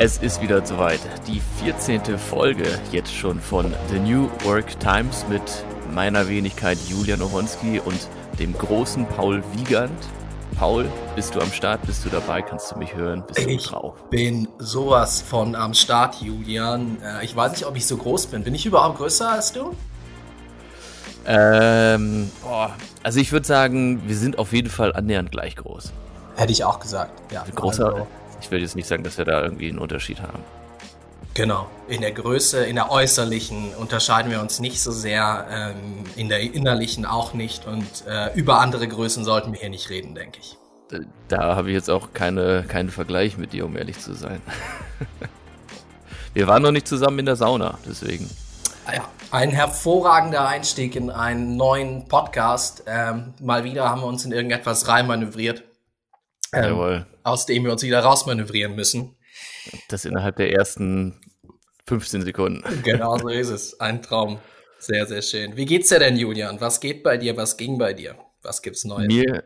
Es ist wieder soweit. Die 14. Folge jetzt schon von The New Work Times mit meiner Wenigkeit Julian Owonski und dem großen Paul Wiegand. Paul, bist du am Start? Bist du dabei? Kannst du mich hören? Bist du ich drauf? bin sowas von am Start, Julian. Äh, ich weiß nicht, ob ich so groß bin. Bin ich überhaupt größer als du? Ähm, boah, also ich würde sagen, wir sind auf jeden Fall annähernd gleich groß. Hätte ich auch gesagt, ja. Großer, also, ich will jetzt nicht sagen, dass wir da irgendwie einen Unterschied haben. Genau. In der Größe, in der äußerlichen unterscheiden wir uns nicht so sehr, ähm, in der innerlichen auch nicht und äh, über andere Größen sollten wir hier nicht reden, denke ich. Da habe ich jetzt auch keine, keinen Vergleich mit dir, um ehrlich zu sein. wir waren noch nicht zusammen in der Sauna, deswegen. Ah ja, ein hervorragender Einstieg in einen neuen Podcast. Ähm, mal wieder haben wir uns in irgendetwas reinmanövriert ähm, aus dem wir uns wieder rausmanövrieren müssen. Das innerhalb der ersten 15 Sekunden. Genau so ist es. Ein Traum. Sehr, sehr schön. Wie geht's dir denn, Julian? Was geht bei dir? Was ging bei dir? Was gibt's Neues? Mir,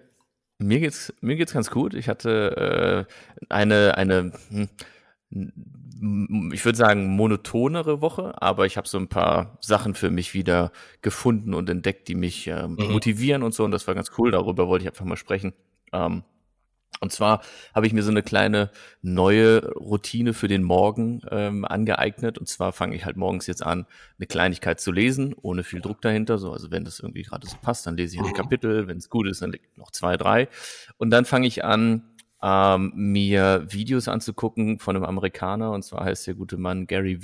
mir geht's, mir geht's ganz gut. Ich hatte äh, eine, eine, hm, ich würde sagen, monotonere Woche, aber ich habe so ein paar Sachen für mich wieder gefunden und entdeckt, die mich äh, mhm. motivieren und so. Und das war ganz cool. Darüber wollte ich einfach mal sprechen. Ähm, und zwar habe ich mir so eine kleine neue Routine für den Morgen ähm, angeeignet. Und zwar fange ich halt morgens jetzt an, eine Kleinigkeit zu lesen, ohne viel Druck dahinter. So, also wenn das irgendwie gerade so passt, dann lese ich ein mhm. Kapitel. Wenn es gut ist, dann noch zwei, drei. Und dann fange ich an, ähm, mir Videos anzugucken von einem Amerikaner. Und zwar heißt der gute Mann Gary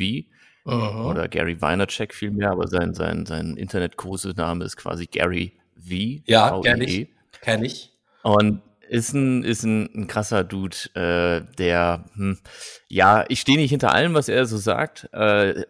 V. Mhm. Oder Gary Weinercheck vielmehr, aber sein, sein, sein Internetkursename ist quasi Gary V. Ja, kenne ich. Kenn ich. Und ist ein, ist ein, ein krasser Dude, äh, der, hm, ja, ich stehe nicht hinter allem, was er so sagt. Äh,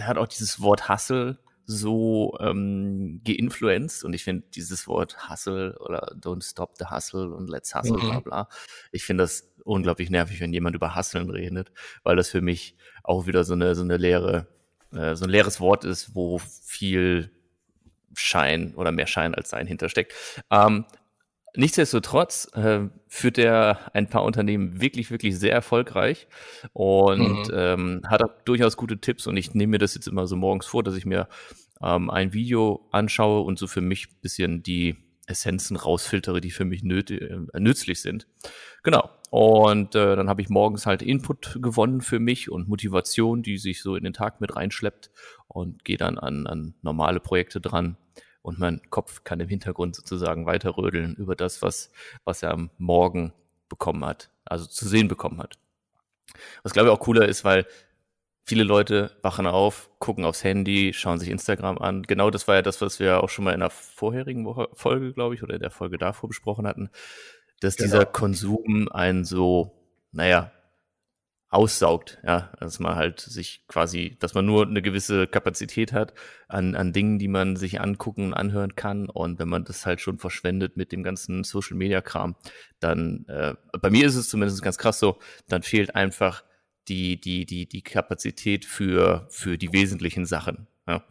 hat auch dieses Wort Hustle so ähm, geinfluenced und ich finde dieses Wort Hustle oder Don't Stop the Hustle und Let's Hustle, mhm. bla bla. Ich finde das unglaublich nervig, wenn jemand über Hustlen redet, weil das für mich auch wieder so eine, so eine leere, äh, so ein leeres Wort ist, wo viel Schein oder mehr Schein als Sein hintersteckt. Ähm, Nichtsdestotrotz äh, führt er ein paar Unternehmen wirklich, wirklich sehr erfolgreich und mhm. ähm, hat auch durchaus gute Tipps. Und ich nehme mir das jetzt immer so morgens vor, dass ich mir ähm, ein Video anschaue und so für mich ein bisschen die Essenzen rausfiltere, die für mich nötig, äh, nützlich sind. Genau. Und äh, dann habe ich morgens halt Input gewonnen für mich und Motivation, die sich so in den Tag mit reinschleppt und gehe dann an, an normale Projekte dran und mein Kopf kann im Hintergrund sozusagen weiterrödeln über das, was, was er am Morgen bekommen hat, also zu sehen bekommen hat. Was glaube ich auch cooler ist, weil viele Leute wachen auf, gucken aufs Handy, schauen sich Instagram an. Genau das war ja das, was wir auch schon mal in der vorherigen Woche, Folge, glaube ich, oder in der Folge davor besprochen hatten, dass genau. dieser Konsum einen so, naja, aussaugt, ja, dass man halt sich quasi, dass man nur eine gewisse Kapazität hat an, an Dingen, die man sich angucken und anhören kann. Und wenn man das halt schon verschwendet mit dem ganzen Social Media Kram, dann, äh, bei mir ist es zumindest ganz krass so, dann fehlt einfach die, die, die, die Kapazität für, für die wesentlichen Sachen. Ja,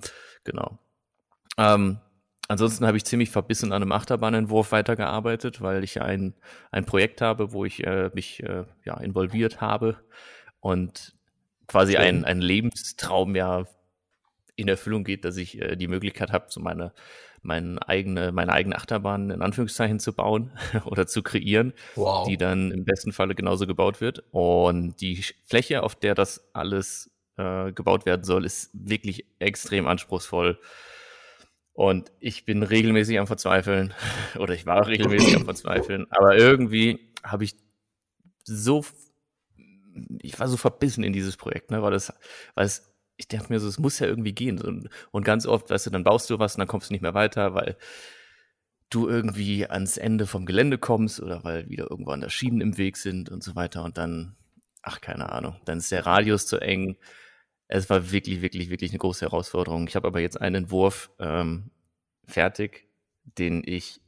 genau. Ähm, Ansonsten habe ich ziemlich verbissen an einem Achterbahnentwurf weitergearbeitet, weil ich ein, ein Projekt habe, wo ich äh, mich äh, ja, involviert habe und quasi ein, ein Lebenstraum ja in Erfüllung geht, dass ich äh, die Möglichkeit habe, so meine, meine eigene, meine eigene Achterbahn in Anführungszeichen zu bauen oder zu kreieren, wow. die dann im besten Falle genauso gebaut wird. Und die Fläche, auf der das alles äh, gebaut werden soll, ist wirklich extrem anspruchsvoll und ich bin regelmäßig am Verzweifeln, oder ich war regelmäßig am Verzweifeln, aber irgendwie habe ich so, ich war so verbissen in dieses Projekt, ne, weil das, weil es, ich dachte mir so, es muss ja irgendwie gehen. Und, und ganz oft, weißt du, dann baust du was und dann kommst du nicht mehr weiter, weil du irgendwie ans Ende vom Gelände kommst oder weil wieder irgendwo an der Schienen im Weg sind und so weiter. Und dann, ach, keine Ahnung, dann ist der Radius zu eng es war wirklich, wirklich, wirklich eine große Herausforderung. Ich habe aber jetzt einen Entwurf ähm, fertig, den ich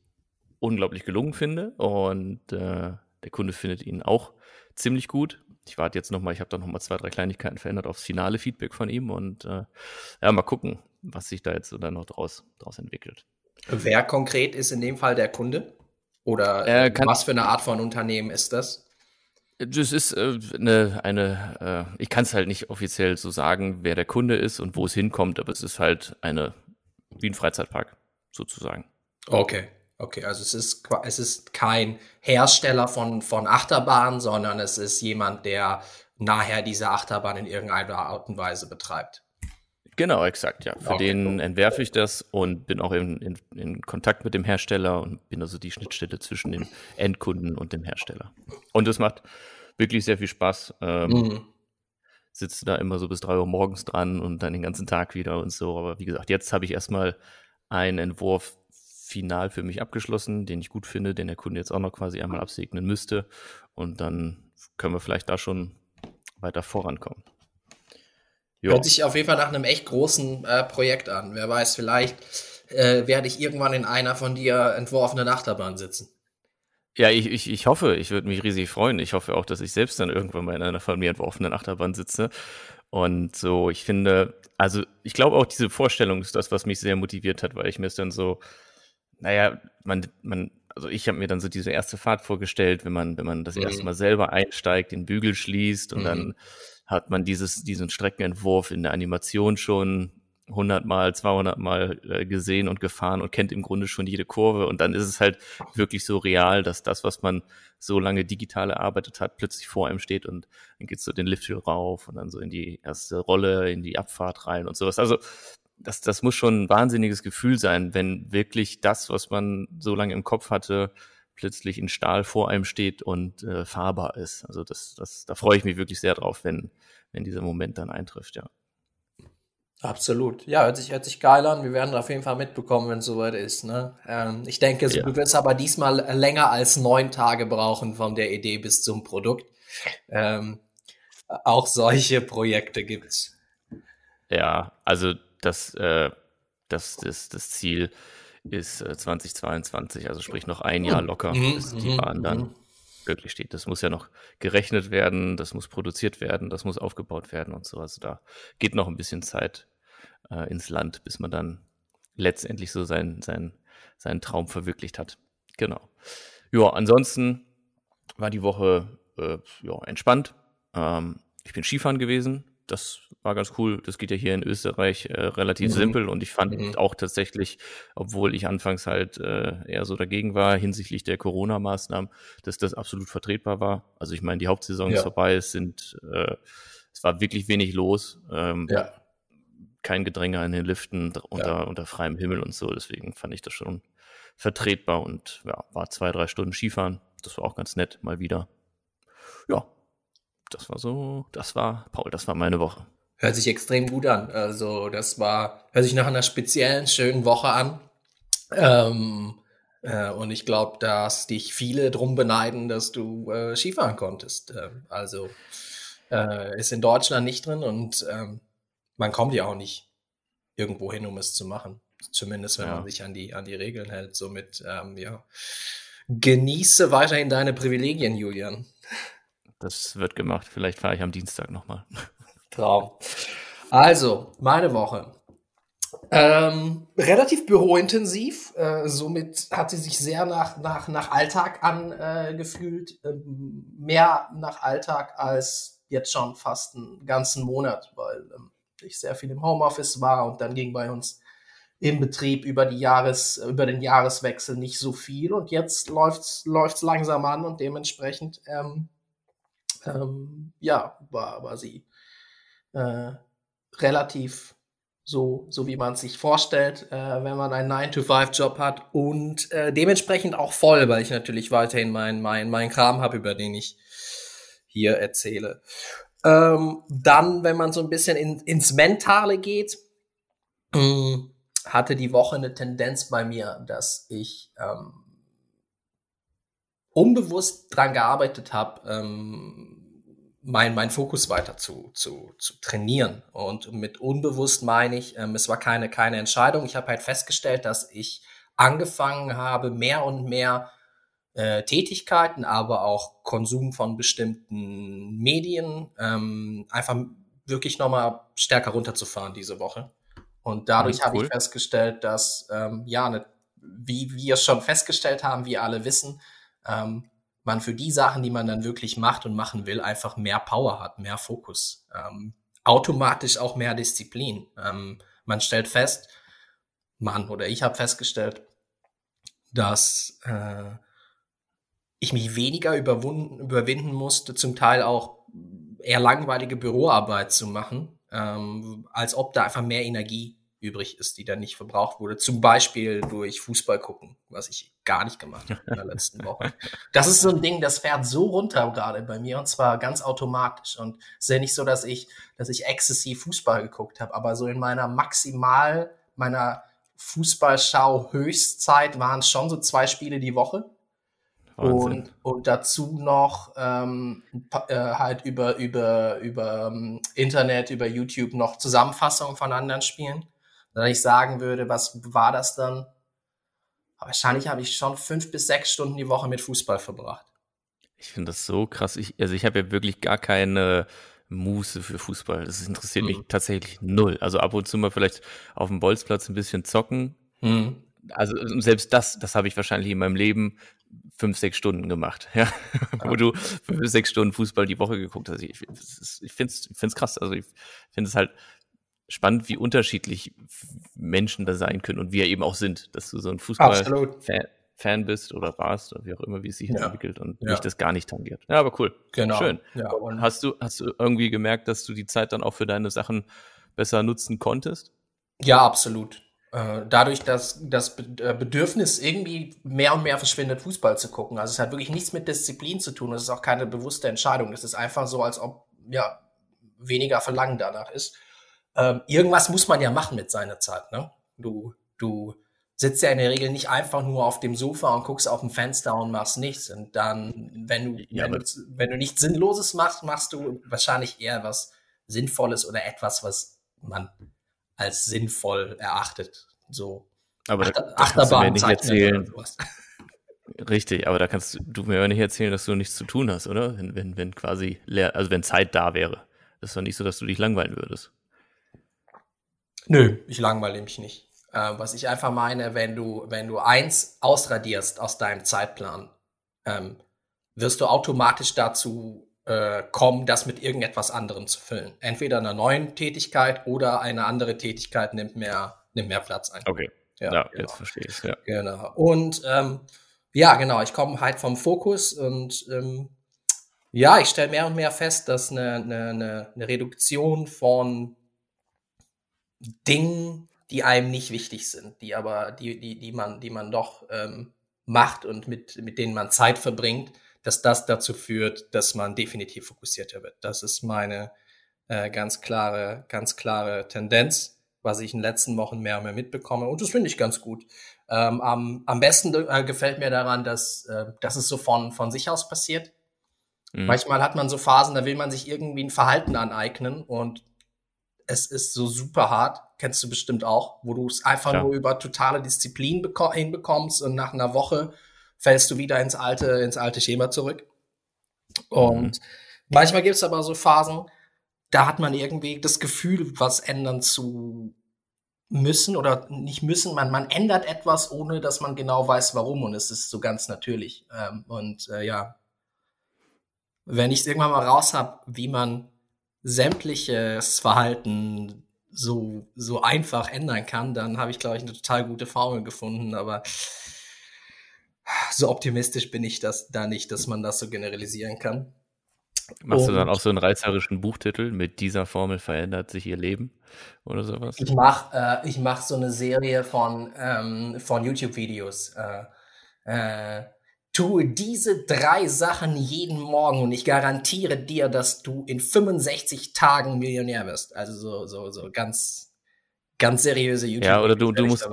unglaublich gelungen finde und äh, der Kunde findet ihn auch ziemlich gut. Ich warte jetzt nochmal, ich habe da nochmal zwei, drei Kleinigkeiten verändert aufs finale Feedback von ihm und äh, ja, mal gucken, was sich da jetzt dann noch draus, draus entwickelt. Wer konkret ist in dem Fall der Kunde? Oder äh, was für eine Art von Unternehmen ist das? Das ist äh, eine, eine äh, ich kann es halt nicht offiziell so sagen, wer der Kunde ist und wo es hinkommt, aber es ist halt eine, wie ein Freizeitpark sozusagen. Okay, okay, also es ist, es ist kein Hersteller von, von Achterbahnen, sondern es ist jemand, der nachher diese Achterbahn in irgendeiner Art und Weise betreibt. Genau, exakt, ja. Für okay. den entwerfe ich das und bin auch in, in, in, Kontakt mit dem Hersteller und bin also die Schnittstelle zwischen dem Endkunden und dem Hersteller. Und das macht wirklich sehr viel Spaß. Ähm, mhm. Sitze da immer so bis drei Uhr morgens dran und dann den ganzen Tag wieder und so. Aber wie gesagt, jetzt habe ich erstmal einen Entwurf final für mich abgeschlossen, den ich gut finde, den der Kunde jetzt auch noch quasi einmal absegnen müsste. Und dann können wir vielleicht da schon weiter vorankommen. Jo. Hört sich auf jeden Fall nach einem echt großen äh, Projekt an. Wer weiß, vielleicht äh, werde ich irgendwann in einer von dir entworfenen Achterbahn sitzen. Ja, ich, ich, ich hoffe, ich würde mich riesig freuen. Ich hoffe auch, dass ich selbst dann irgendwann mal in einer von mir entworfenen Achterbahn sitze. Und so, ich finde, also ich glaube auch, diese Vorstellung ist das, was mich sehr motiviert hat, weil ich mir es dann so, naja, man, man, also ich habe mir dann so diese erste Fahrt vorgestellt, wenn man, wenn man das mhm. erste Mal selber einsteigt, den Bügel schließt und mhm. dann hat man dieses, diesen Streckenentwurf in der Animation schon 100 Mal, 200 Mal gesehen und gefahren und kennt im Grunde schon jede Kurve. Und dann ist es halt wirklich so real, dass das, was man so lange digital erarbeitet hat, plötzlich vor einem steht und dann geht's so den Lift rauf und dann so in die erste Rolle, in die Abfahrt rein und sowas. Also das, das muss schon ein wahnsinniges Gefühl sein, wenn wirklich das, was man so lange im Kopf hatte, plötzlich in Stahl vor einem steht und äh, fahrbar ist. Also das, das, da freue ich mich wirklich sehr drauf, wenn, wenn dieser Moment dann eintrifft, ja. Absolut. Ja, hört sich, hört sich geil an. Wir werden auf jeden Fall mitbekommen, wenn es soweit ist. Ne? Ähm, ich denke, ja. du wirst aber diesmal länger als neun Tage brauchen von der Idee bis zum Produkt. Ähm, auch solche Projekte gibt's. Ja, also das, äh, das, das, das Ziel ist äh, 2022, also sprich noch ein Jahr locker, mhm, bis die mhm, Bahn dann mhm. wirklich steht. Das muss ja noch gerechnet werden, das muss produziert werden, das muss aufgebaut werden und so. Also da geht noch ein bisschen Zeit äh, ins Land, bis man dann letztendlich so sein, sein, seinen Traum verwirklicht hat. Genau. Ja, ansonsten war die Woche äh, ja, entspannt. Ähm, ich bin Skifahren gewesen, das war ganz cool. Das geht ja hier in Österreich äh, relativ mhm. simpel und ich fand mhm. auch tatsächlich, obwohl ich anfangs halt äh, eher so dagegen war hinsichtlich der Corona-Maßnahmen, dass das absolut vertretbar war. Also ich meine, die Hauptsaison ja. ist vorbei, es sind, äh, es war wirklich wenig los. Ähm, ja. Kein Gedränge an den Liften unter, ja. unter freiem Himmel und so. Deswegen fand ich das schon vertretbar und ja, war zwei, drei Stunden Skifahren. Das war auch ganz nett, mal wieder. Ja, das war so, das war, Paul, das war meine Woche. Hört sich extrem gut an. Also, das war, hört sich nach einer speziellen, schönen Woche an. Ähm, äh, und ich glaube, dass dich viele drum beneiden, dass du äh, Skifahren konntest. Äh, also, äh, ist in Deutschland nicht drin und ähm, man kommt ja auch nicht irgendwo hin, um es zu machen. Zumindest, wenn ja. man sich an die, an die Regeln hält. Somit, ähm, ja. Genieße weiterhin deine Privilegien, Julian. Das wird gemacht. Vielleicht fahre ich am Dienstag nochmal. Traum. Also, meine Woche. Ähm, relativ bürointensiv, äh, somit hat sie sich sehr nach, nach, nach Alltag angefühlt. Äh, ähm, mehr nach Alltag als jetzt schon fast einen ganzen Monat, weil ähm, ich sehr viel im Homeoffice war und dann ging bei uns im Betrieb über die Jahres, über den Jahreswechsel nicht so viel und jetzt läuft's, läuft's langsam an und dementsprechend ähm, ähm, ja, war, war sie äh, relativ so, so wie man es sich vorstellt, äh, wenn man einen 9-to-5-Job hat und äh, dementsprechend auch voll, weil ich natürlich weiterhin meinen mein, mein Kram habe, über den ich hier erzähle. Ähm, dann, wenn man so ein bisschen in, ins Mentale geht, äh, hatte die Woche eine Tendenz bei mir, dass ich ähm, unbewusst dran gearbeitet habe, ähm, mein, mein Fokus weiter zu, zu, zu trainieren. Und mit unbewusst meine ich, ähm, es war keine, keine Entscheidung. Ich habe halt festgestellt, dass ich angefangen habe, mehr und mehr äh, Tätigkeiten, aber auch Konsum von bestimmten Medien ähm, einfach wirklich nochmal stärker runterzufahren diese Woche. Und dadurch cool. habe ich festgestellt, dass, ähm, ja, ne, wie wir schon festgestellt haben, wir alle wissen, ähm, man für die Sachen, die man dann wirklich macht und machen will, einfach mehr Power hat, mehr Fokus, ähm, automatisch auch mehr Disziplin. Ähm, man stellt fest, man oder ich habe festgestellt, dass äh, ich mich weniger überwinden musste, zum Teil auch eher langweilige Büroarbeit zu machen, ähm, als ob da einfach mehr Energie übrig ist, die dann nicht verbraucht wurde. Zum Beispiel durch Fußball gucken, was ich gar nicht gemacht habe in der letzten Woche. Das ist so ein Ding, das fährt so runter gerade bei mir und zwar ganz automatisch. Und es ist ja nicht so, dass ich, dass ich exzessiv Fußball geguckt habe, aber so in meiner maximal, meiner Fußballschau-Höchstzeit waren es schon so zwei Spiele die Woche. Und, und dazu noch ähm, äh, halt über, über, über um, ähm, Internet, über YouTube noch Zusammenfassungen von anderen Spielen. Wenn ich sagen würde, was war das dann? Wahrscheinlich habe ich schon fünf bis sechs Stunden die Woche mit Fußball verbracht. Ich finde das so krass. Ich, also ich habe ja wirklich gar keine Muße für Fußball. Das interessiert mhm. mich tatsächlich null. Also ab und zu mal vielleicht auf dem Bolzplatz ein bisschen zocken. Mhm. Also selbst das, das habe ich wahrscheinlich in meinem Leben fünf, sechs Stunden gemacht, ja, wo du fünf, sechs Stunden Fußball die Woche geguckt hast. Ich, ich finde es krass. Also ich finde es halt spannend, wie unterschiedlich Menschen da sein können und wie er eben auch sind, dass du so ein Fußball-Fan Fan bist oder warst oder wie auch immer, wie es sich ja. entwickelt und ja. mich das gar nicht tangiert. Ja, aber cool. Genau. Schön. Ja, hast du, hast du irgendwie gemerkt, dass du die Zeit dann auch für deine Sachen besser nutzen konntest? Ja, absolut. Äh, dadurch, dass das äh, Bedürfnis irgendwie mehr und mehr verschwindet, Fußball zu gucken. Also es hat wirklich nichts mit Disziplin zu tun. Es ist auch keine bewusste Entscheidung. Es ist einfach so, als ob ja weniger Verlangen danach ist ähm, irgendwas muss man ja machen mit seiner Zeit. Ne? Du, du sitzt ja in der Regel nicht einfach nur auf dem Sofa und guckst auf dem Fenster und machst nichts. Und dann, wenn du, ja, wenn, du wenn du nichts Sinnloses machst, machst du wahrscheinlich eher was Sinnvolles oder etwas, was man als sinnvoll erachtet. So aber da, da kannst du mir nicht erzählen. Richtig, aber da kannst du mir nicht erzählen, dass du nichts zu tun hast, oder? Wenn, wenn, wenn quasi leer, also wenn Zeit da wäre. Das ist doch nicht so, dass du dich langweilen würdest. Nö, ich langweile mich nicht. Äh, was ich einfach meine, wenn du, wenn du eins ausradierst aus deinem Zeitplan, ähm, wirst du automatisch dazu äh, kommen, das mit irgendetwas anderem zu füllen. Entweder einer neuen Tätigkeit oder eine andere Tätigkeit nimmt mehr, nimmt mehr Platz ein. Okay. Ja, ja genau. jetzt verstehe ich ja. Genau. Und ähm, ja, genau, ich komme halt vom Fokus und ähm, ja, ich stelle mehr und mehr fest, dass eine, eine, eine Reduktion von Dingen, die einem nicht wichtig sind, die aber, die, die, die man, die man doch ähm, macht und mit, mit denen man Zeit verbringt, dass das dazu führt, dass man definitiv fokussierter wird. Das ist meine äh, ganz klare, ganz klare Tendenz, was ich in den letzten Wochen mehr und mehr mitbekomme. Und das finde ich ganz gut. Ähm, am, am besten äh, gefällt mir daran, dass, äh, dass es so von, von sich aus passiert. Mhm. Manchmal hat man so Phasen, da will man sich irgendwie ein Verhalten aneignen und es ist so super hart, kennst du bestimmt auch, wo du es einfach Klar. nur über totale Disziplin hinbekommst und nach einer Woche fällst du wieder ins alte, ins alte Schema zurück. Und mhm. manchmal gibt es aber so Phasen, da hat man irgendwie das Gefühl, was ändern zu müssen oder nicht müssen. Man, man ändert etwas, ohne dass man genau weiß, warum. Und es ist so ganz natürlich. Ähm, und äh, ja, wenn ich es irgendwann mal raus habe, wie man sämtliches Verhalten so, so einfach ändern kann, dann habe ich, glaube ich, eine total gute Formel gefunden. Aber so optimistisch bin ich das da nicht, dass man das so generalisieren kann. Machst und du dann auch so einen reißerischen Buchtitel mit dieser Formel verändert sich ihr Leben oder sowas? Ich mache äh, ich mach so eine Serie von, ähm, von YouTube-Videos. Äh, äh, Tue diese drei Sachen jeden Morgen und ich garantiere dir, dass du in 65 Tagen Millionär wirst. Also so, so, so ganz, ganz seriöse YouTube. Ja, oder du, du musst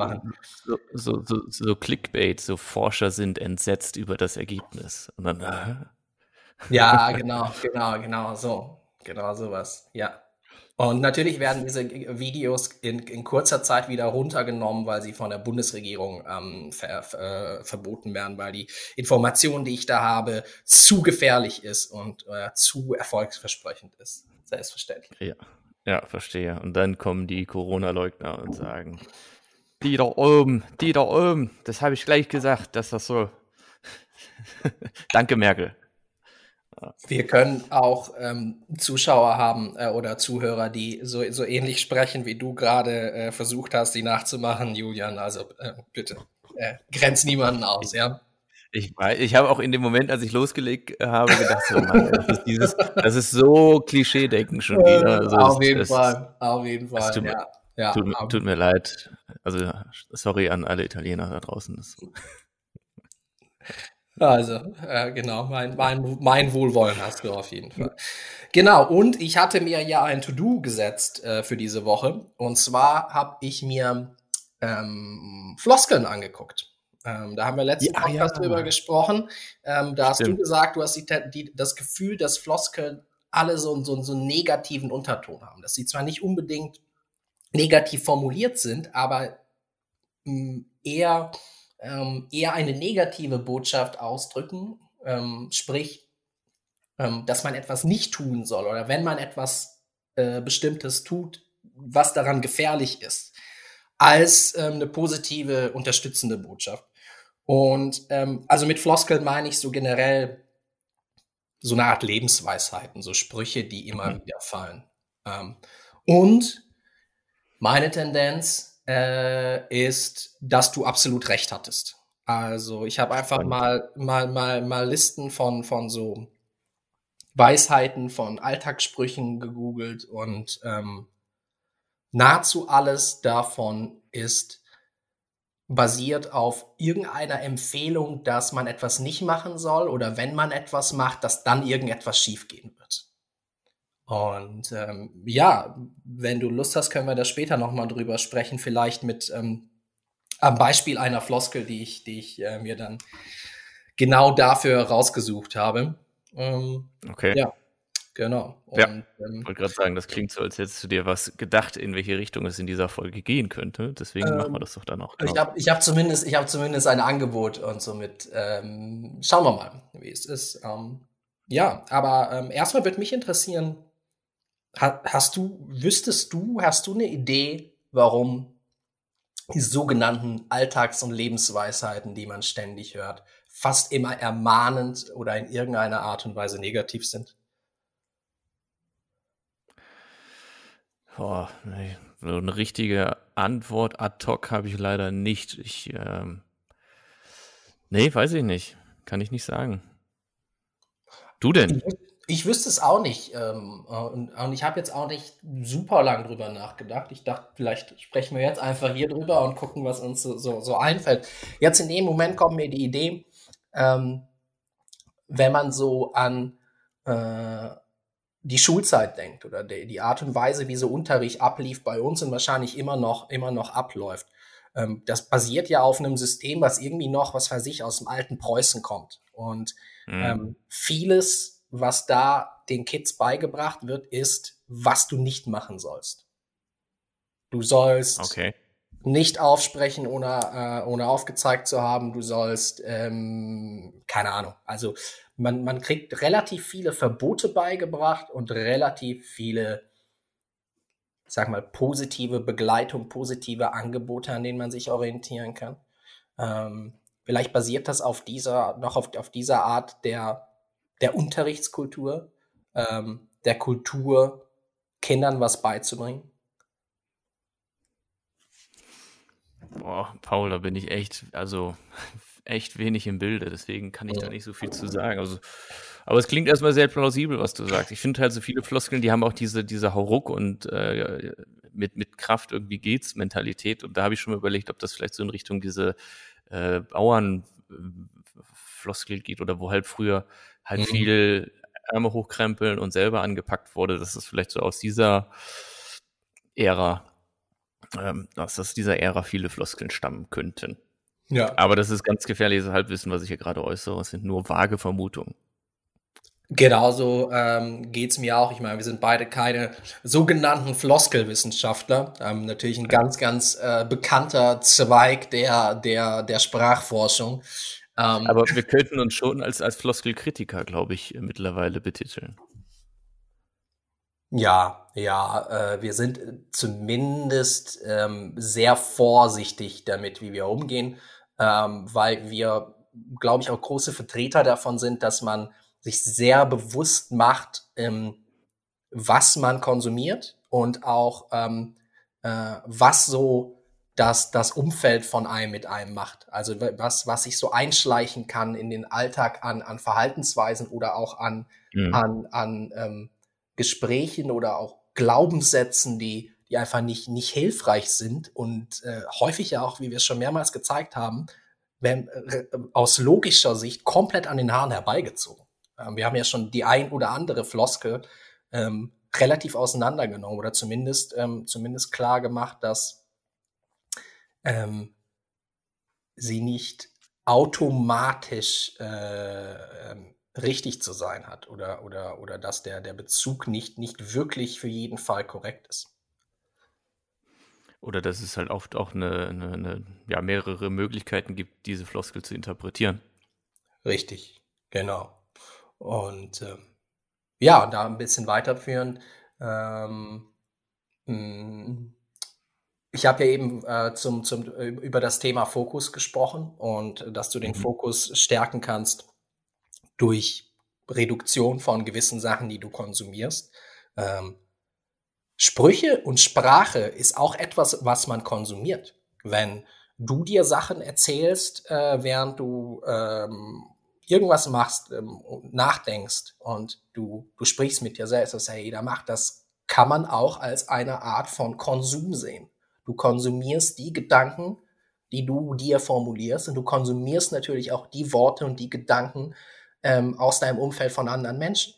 so, so, so, so Clickbait, so Forscher sind entsetzt über das Ergebnis. Und dann, äh. Ja, genau, genau, genau, so. Genau sowas, ja. Und natürlich werden diese Videos in, in kurzer Zeit wieder runtergenommen, weil sie von der Bundesregierung ähm, ver, ver, äh, verboten werden, weil die Information, die ich da habe, zu gefährlich ist und äh, zu erfolgsversprechend ist. Selbstverständlich. Ja, ja, verstehe. Und dann kommen die Corona-Leugner und sagen, die da oben, die da oben, das habe ich gleich gesagt, dass das so Danke, Merkel. Wir können auch ähm, Zuschauer haben äh, oder Zuhörer, die so, so ähnlich sprechen, wie du gerade äh, versucht hast, die nachzumachen, Julian. Also äh, bitte, äh, grenz niemanden aus, ja. Ich, ich habe auch in dem Moment, als ich losgelegt habe, gedacht, so, Mann, das, ist dieses, das ist so Klischee-Denken schon wieder. Also auf jeden das, Fall, auf jeden Fall, tut, ja. ja tut, tut, mir leid. Also, sorry an alle Italiener da draußen. Also, äh, genau, mein, mein, mein Wohlwollen hast du auf jeden Fall. Genau, und ich hatte mir ja ein To-Do gesetzt äh, für diese Woche. Und zwar habe ich mir ähm, Floskeln angeguckt. Ähm, da haben wir letzten ja, Podcast ja. drüber gesprochen. Ähm, da hast du gesagt, du hast die, die, das Gefühl, dass Floskeln alle so, so, so einen negativen Unterton haben. Dass sie zwar nicht unbedingt negativ formuliert sind, aber mh, eher ähm, eher eine negative Botschaft ausdrücken, ähm, sprich, ähm, dass man etwas nicht tun soll oder wenn man etwas äh, Bestimmtes tut, was daran gefährlich ist, als ähm, eine positive, unterstützende Botschaft. Und ähm, also mit Floskeln meine ich so generell so eine Art Lebensweisheiten, so Sprüche, die immer mhm. wieder fallen. Ähm, und meine Tendenz äh, ist, dass du absolut recht hattest. Also ich habe einfach mal, mal, mal, mal Listen von, von so Weisheiten, von Alltagssprüchen gegoogelt und ähm, nahezu alles davon ist basiert auf irgendeiner Empfehlung, dass man etwas nicht machen soll oder wenn man etwas macht, dass dann irgendetwas schiefgehen. Und ähm, ja, wenn du Lust hast, können wir da später nochmal drüber sprechen, vielleicht mit ähm, am Beispiel einer Floskel, die ich, die ich äh, mir dann genau dafür rausgesucht habe. Ähm, okay. Ja, genau. Und, ja, ähm, wollte gerade sagen, das klingt so, als hättest du dir was gedacht, in welche Richtung es in dieser Folge gehen könnte. Deswegen ähm, machen wir das doch dann auch. Genau. Ich habe ich hab zumindest, ich hab zumindest ein Angebot und somit ähm, schauen wir mal, wie es ist. Ähm, ja, aber ähm, erstmal würde mich interessieren, Hast du, wüsstest du, hast du eine Idee, warum die sogenannten Alltags- und Lebensweisheiten, die man ständig hört, fast immer ermahnend oder in irgendeiner Art und Weise negativ sind? Boah, nee. so eine richtige Antwort ad hoc habe ich leider nicht. Ich, ähm, nee, weiß ich nicht. Kann ich nicht sagen. Du denn? Ich wüsste es auch nicht. Ähm, äh, und, und, ich habe jetzt auch nicht super lang drüber nachgedacht. Ich dachte, vielleicht sprechen wir jetzt einfach hier drüber und gucken, was uns so, so, so einfällt. Jetzt in dem Moment kommt mir die Idee, ähm, wenn man so an äh, die Schulzeit denkt oder die, die, Art und Weise, wie so Unterricht ablief bei uns und wahrscheinlich immer noch, immer noch abläuft. Ähm, das basiert ja auf einem System, was irgendwie noch, was weiß ich, aus dem alten Preußen kommt. Und mhm. ähm, vieles was da den Kids beigebracht wird, ist, was du nicht machen sollst. Du sollst okay. nicht aufsprechen, ohne, äh, ohne aufgezeigt zu haben. Du sollst, ähm, keine Ahnung. Also man, man kriegt relativ viele Verbote beigebracht und relativ viele, sag mal, positive Begleitung, positive Angebote, an denen man sich orientieren kann. Ähm, vielleicht basiert das auf dieser, noch auf, auf dieser Art der der Unterrichtskultur, ähm, der Kultur, Kindern was beizubringen? Boah, Paul, da bin ich echt, also echt wenig im Bilde, deswegen kann ich da nicht so viel zu sagen. Also, aber es klingt erstmal sehr plausibel, was du sagst. Ich finde halt so viele Floskeln, die haben auch diese, diese Hauruck und äh, mit, mit Kraft irgendwie geht's Mentalität. Und da habe ich schon mal überlegt, ob das vielleicht so in Richtung diese äh, Bauernfloskel geht oder wo halt früher halt mhm. viel Ärmel hochkrempeln und selber angepackt wurde, dass es vielleicht so aus dieser Ära, ähm, dass aus dieser Ära viele Floskeln stammen könnten. Ja. Aber das ist ganz gefährliches Halbwissen, was ich hier gerade äußere. Es sind nur vage Vermutungen. Genauso ähm, geht mir auch. Ich meine, wir sind beide keine sogenannten Floskelwissenschaftler. Ähm, natürlich ein ganz, ganz äh, bekannter Zweig der, der, der Sprachforschung. Ähm, Aber wir könnten uns schon als, als Floskelkritiker, glaube ich, mittlerweile betiteln. Ja, ja, äh, wir sind zumindest ähm, sehr vorsichtig damit, wie wir umgehen, ähm, weil wir glaube ich, auch große Vertreter davon sind, dass man sich sehr bewusst macht, ähm, was man konsumiert und auch ähm, äh, was so das, das Umfeld von einem mit einem macht. Also was, was sich so einschleichen kann in den Alltag an, an Verhaltensweisen oder auch an, mhm. an, an ähm, Gesprächen oder auch Glaubenssätzen, die, die einfach nicht, nicht hilfreich sind und äh, häufig ja auch, wie wir es schon mehrmals gezeigt haben, wenn, äh, aus logischer Sicht komplett an den Haaren herbeigezogen. Ähm, wir haben ja schon die ein oder andere Floskel ähm, relativ auseinandergenommen oder zumindest, ähm, zumindest klar gemacht, dass ähm, sie nicht automatisch äh, ähm, richtig zu sein hat oder, oder, oder dass der, der Bezug nicht, nicht wirklich für jeden Fall korrekt ist. Oder dass es halt oft auch eine, eine, eine, ja, mehrere Möglichkeiten gibt, diese Floskel zu interpretieren. Richtig, genau. Und ähm, ja, da ein bisschen weiterführen. Ähm, hm, ich habe ja eben äh, zum, zum, äh, über das Thema Fokus gesprochen und dass du den mhm. Fokus stärken kannst durch Reduktion von gewissen Sachen, die du konsumierst. Ähm, Sprüche und Sprache ist auch etwas, was man konsumiert. Wenn du dir Sachen erzählst, äh, während du ähm, irgendwas machst, ähm, nachdenkst und du, du sprichst mit dir selbst, dass hey, jeder macht, das kann man auch als eine Art von Konsum sehen. Du konsumierst die Gedanken, die du dir formulierst und du konsumierst natürlich auch die Worte und die Gedanken ähm, aus deinem Umfeld von anderen Menschen.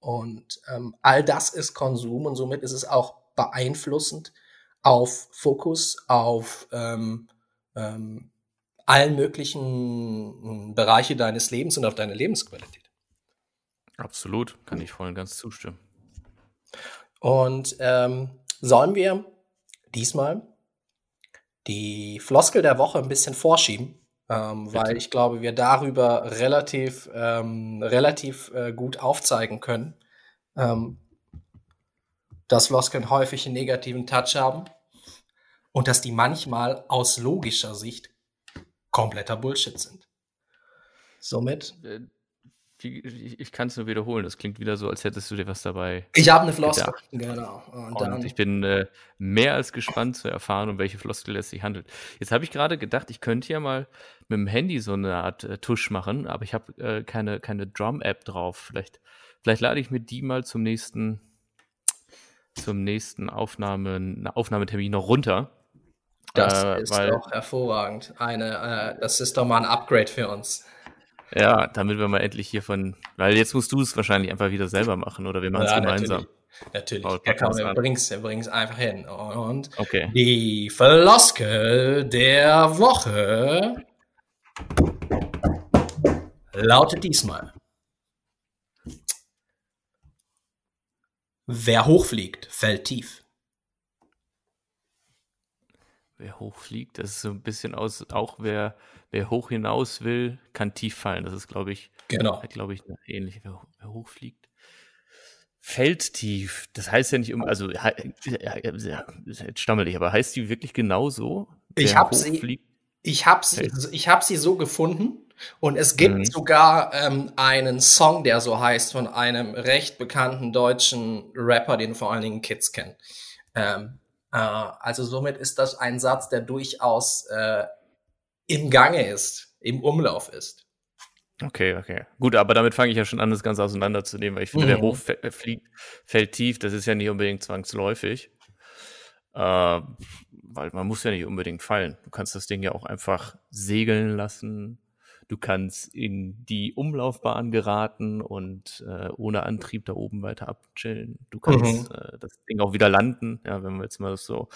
Und ähm, all das ist Konsum und somit ist es auch beeinflussend auf Fokus, auf ähm, ähm, allen möglichen hm, Bereiche deines Lebens und auf deine Lebensqualität. Absolut, kann ich voll und ganz zustimmen. Und ähm, sollen wir diesmal die Floskel der Woche ein bisschen vorschieben? ähm, weil ich glaube, wir darüber relativ, ähm, relativ äh, gut aufzeigen können, ähm, dass Floskeln häufig einen negativen Touch haben und dass die manchmal aus logischer Sicht kompletter Bullshit sind. Somit äh, ich, ich kann es nur wiederholen. Das klingt wieder so, als hättest du dir was dabei. Ich habe eine Floskel. Genau. Und, und ich bin äh, mehr als gespannt zu erfahren, um welche Floskel es sich handelt. Jetzt habe ich gerade gedacht, ich könnte ja mal mit dem Handy so eine Art äh, Tusch machen, aber ich habe äh, keine, keine Drum-App drauf. Vielleicht, vielleicht lade ich mir die mal zum nächsten, zum nächsten Aufnahme, Aufnahmetermin noch runter. Das äh, ist weil, doch hervorragend. Eine, äh, das ist doch mal ein Upgrade für uns. Ja, damit wir mal endlich hier von, weil jetzt musst du es wahrscheinlich einfach wieder selber machen oder wir machen es ja, gemeinsam. Natürlich. natürlich. Ja, komm, wir bring's, wir bring's einfach hin. Und okay. die Floskel der Woche lautet diesmal. Wer hochfliegt, fällt tief. Wer hochfliegt, das ist so ein bisschen aus, auch wer wer hoch hinaus will, kann tief fallen. Das ist, glaube ich, genau. glaube ich, ähnlich, wer, wer hoch fliegt. Fällt tief. Das heißt ja nicht um, also jetzt stammel ich, aber heißt die wirklich genau so? Ich habe sie, ich habe sie, ich habe sie so gefunden. Und es gibt mhm. sogar ähm, einen Song, der so heißt, von einem recht bekannten deutschen Rapper, den vor allen Dingen Kids kennen. Ähm, äh, also somit ist das ein Satz, der durchaus äh, im Gange ist, im Umlauf ist. Okay, okay. Gut, aber damit fange ich ja schon an, das Ganze auseinanderzunehmen, weil ich finde, mhm. der hochfliegt, fällt tief, das ist ja nicht unbedingt zwangsläufig. Äh, weil man muss ja nicht unbedingt fallen. Du kannst das Ding ja auch einfach segeln lassen. Du kannst in die Umlaufbahn geraten und äh, ohne Antrieb da oben weiter abchillen. Du kannst mhm. äh, das Ding auch wieder landen, ja, wenn wir jetzt mal so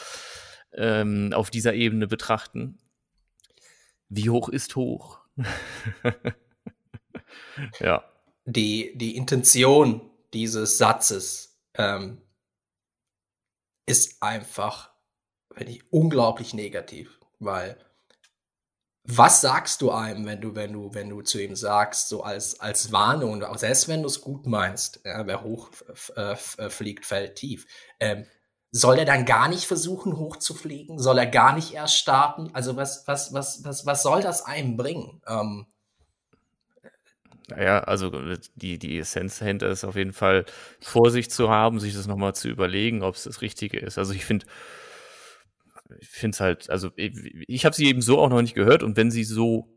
ähm, auf dieser Ebene betrachten. Wie hoch ist hoch? ja. Die, die Intention dieses Satzes ähm, ist einfach, finde ich, unglaublich negativ, weil was sagst du einem, wenn du, wenn du, wenn du zu ihm sagst, so als, als Warnung, selbst wenn du es gut meinst, ja, wer hoch äh, fliegt, fällt tief. Ähm, soll er dann gar nicht versuchen, hochzufliegen? Soll er gar nicht erst starten? Also was, was, was, was, was soll das einem bringen? Ähm, Naja, also die, die Essenz dahinter ist auf jeden Fall Vorsicht zu haben, sich das nochmal zu überlegen, ob es das Richtige ist. Also ich finde, ich finde es halt, also ich, ich habe sie eben so auch noch nicht gehört und wenn sie so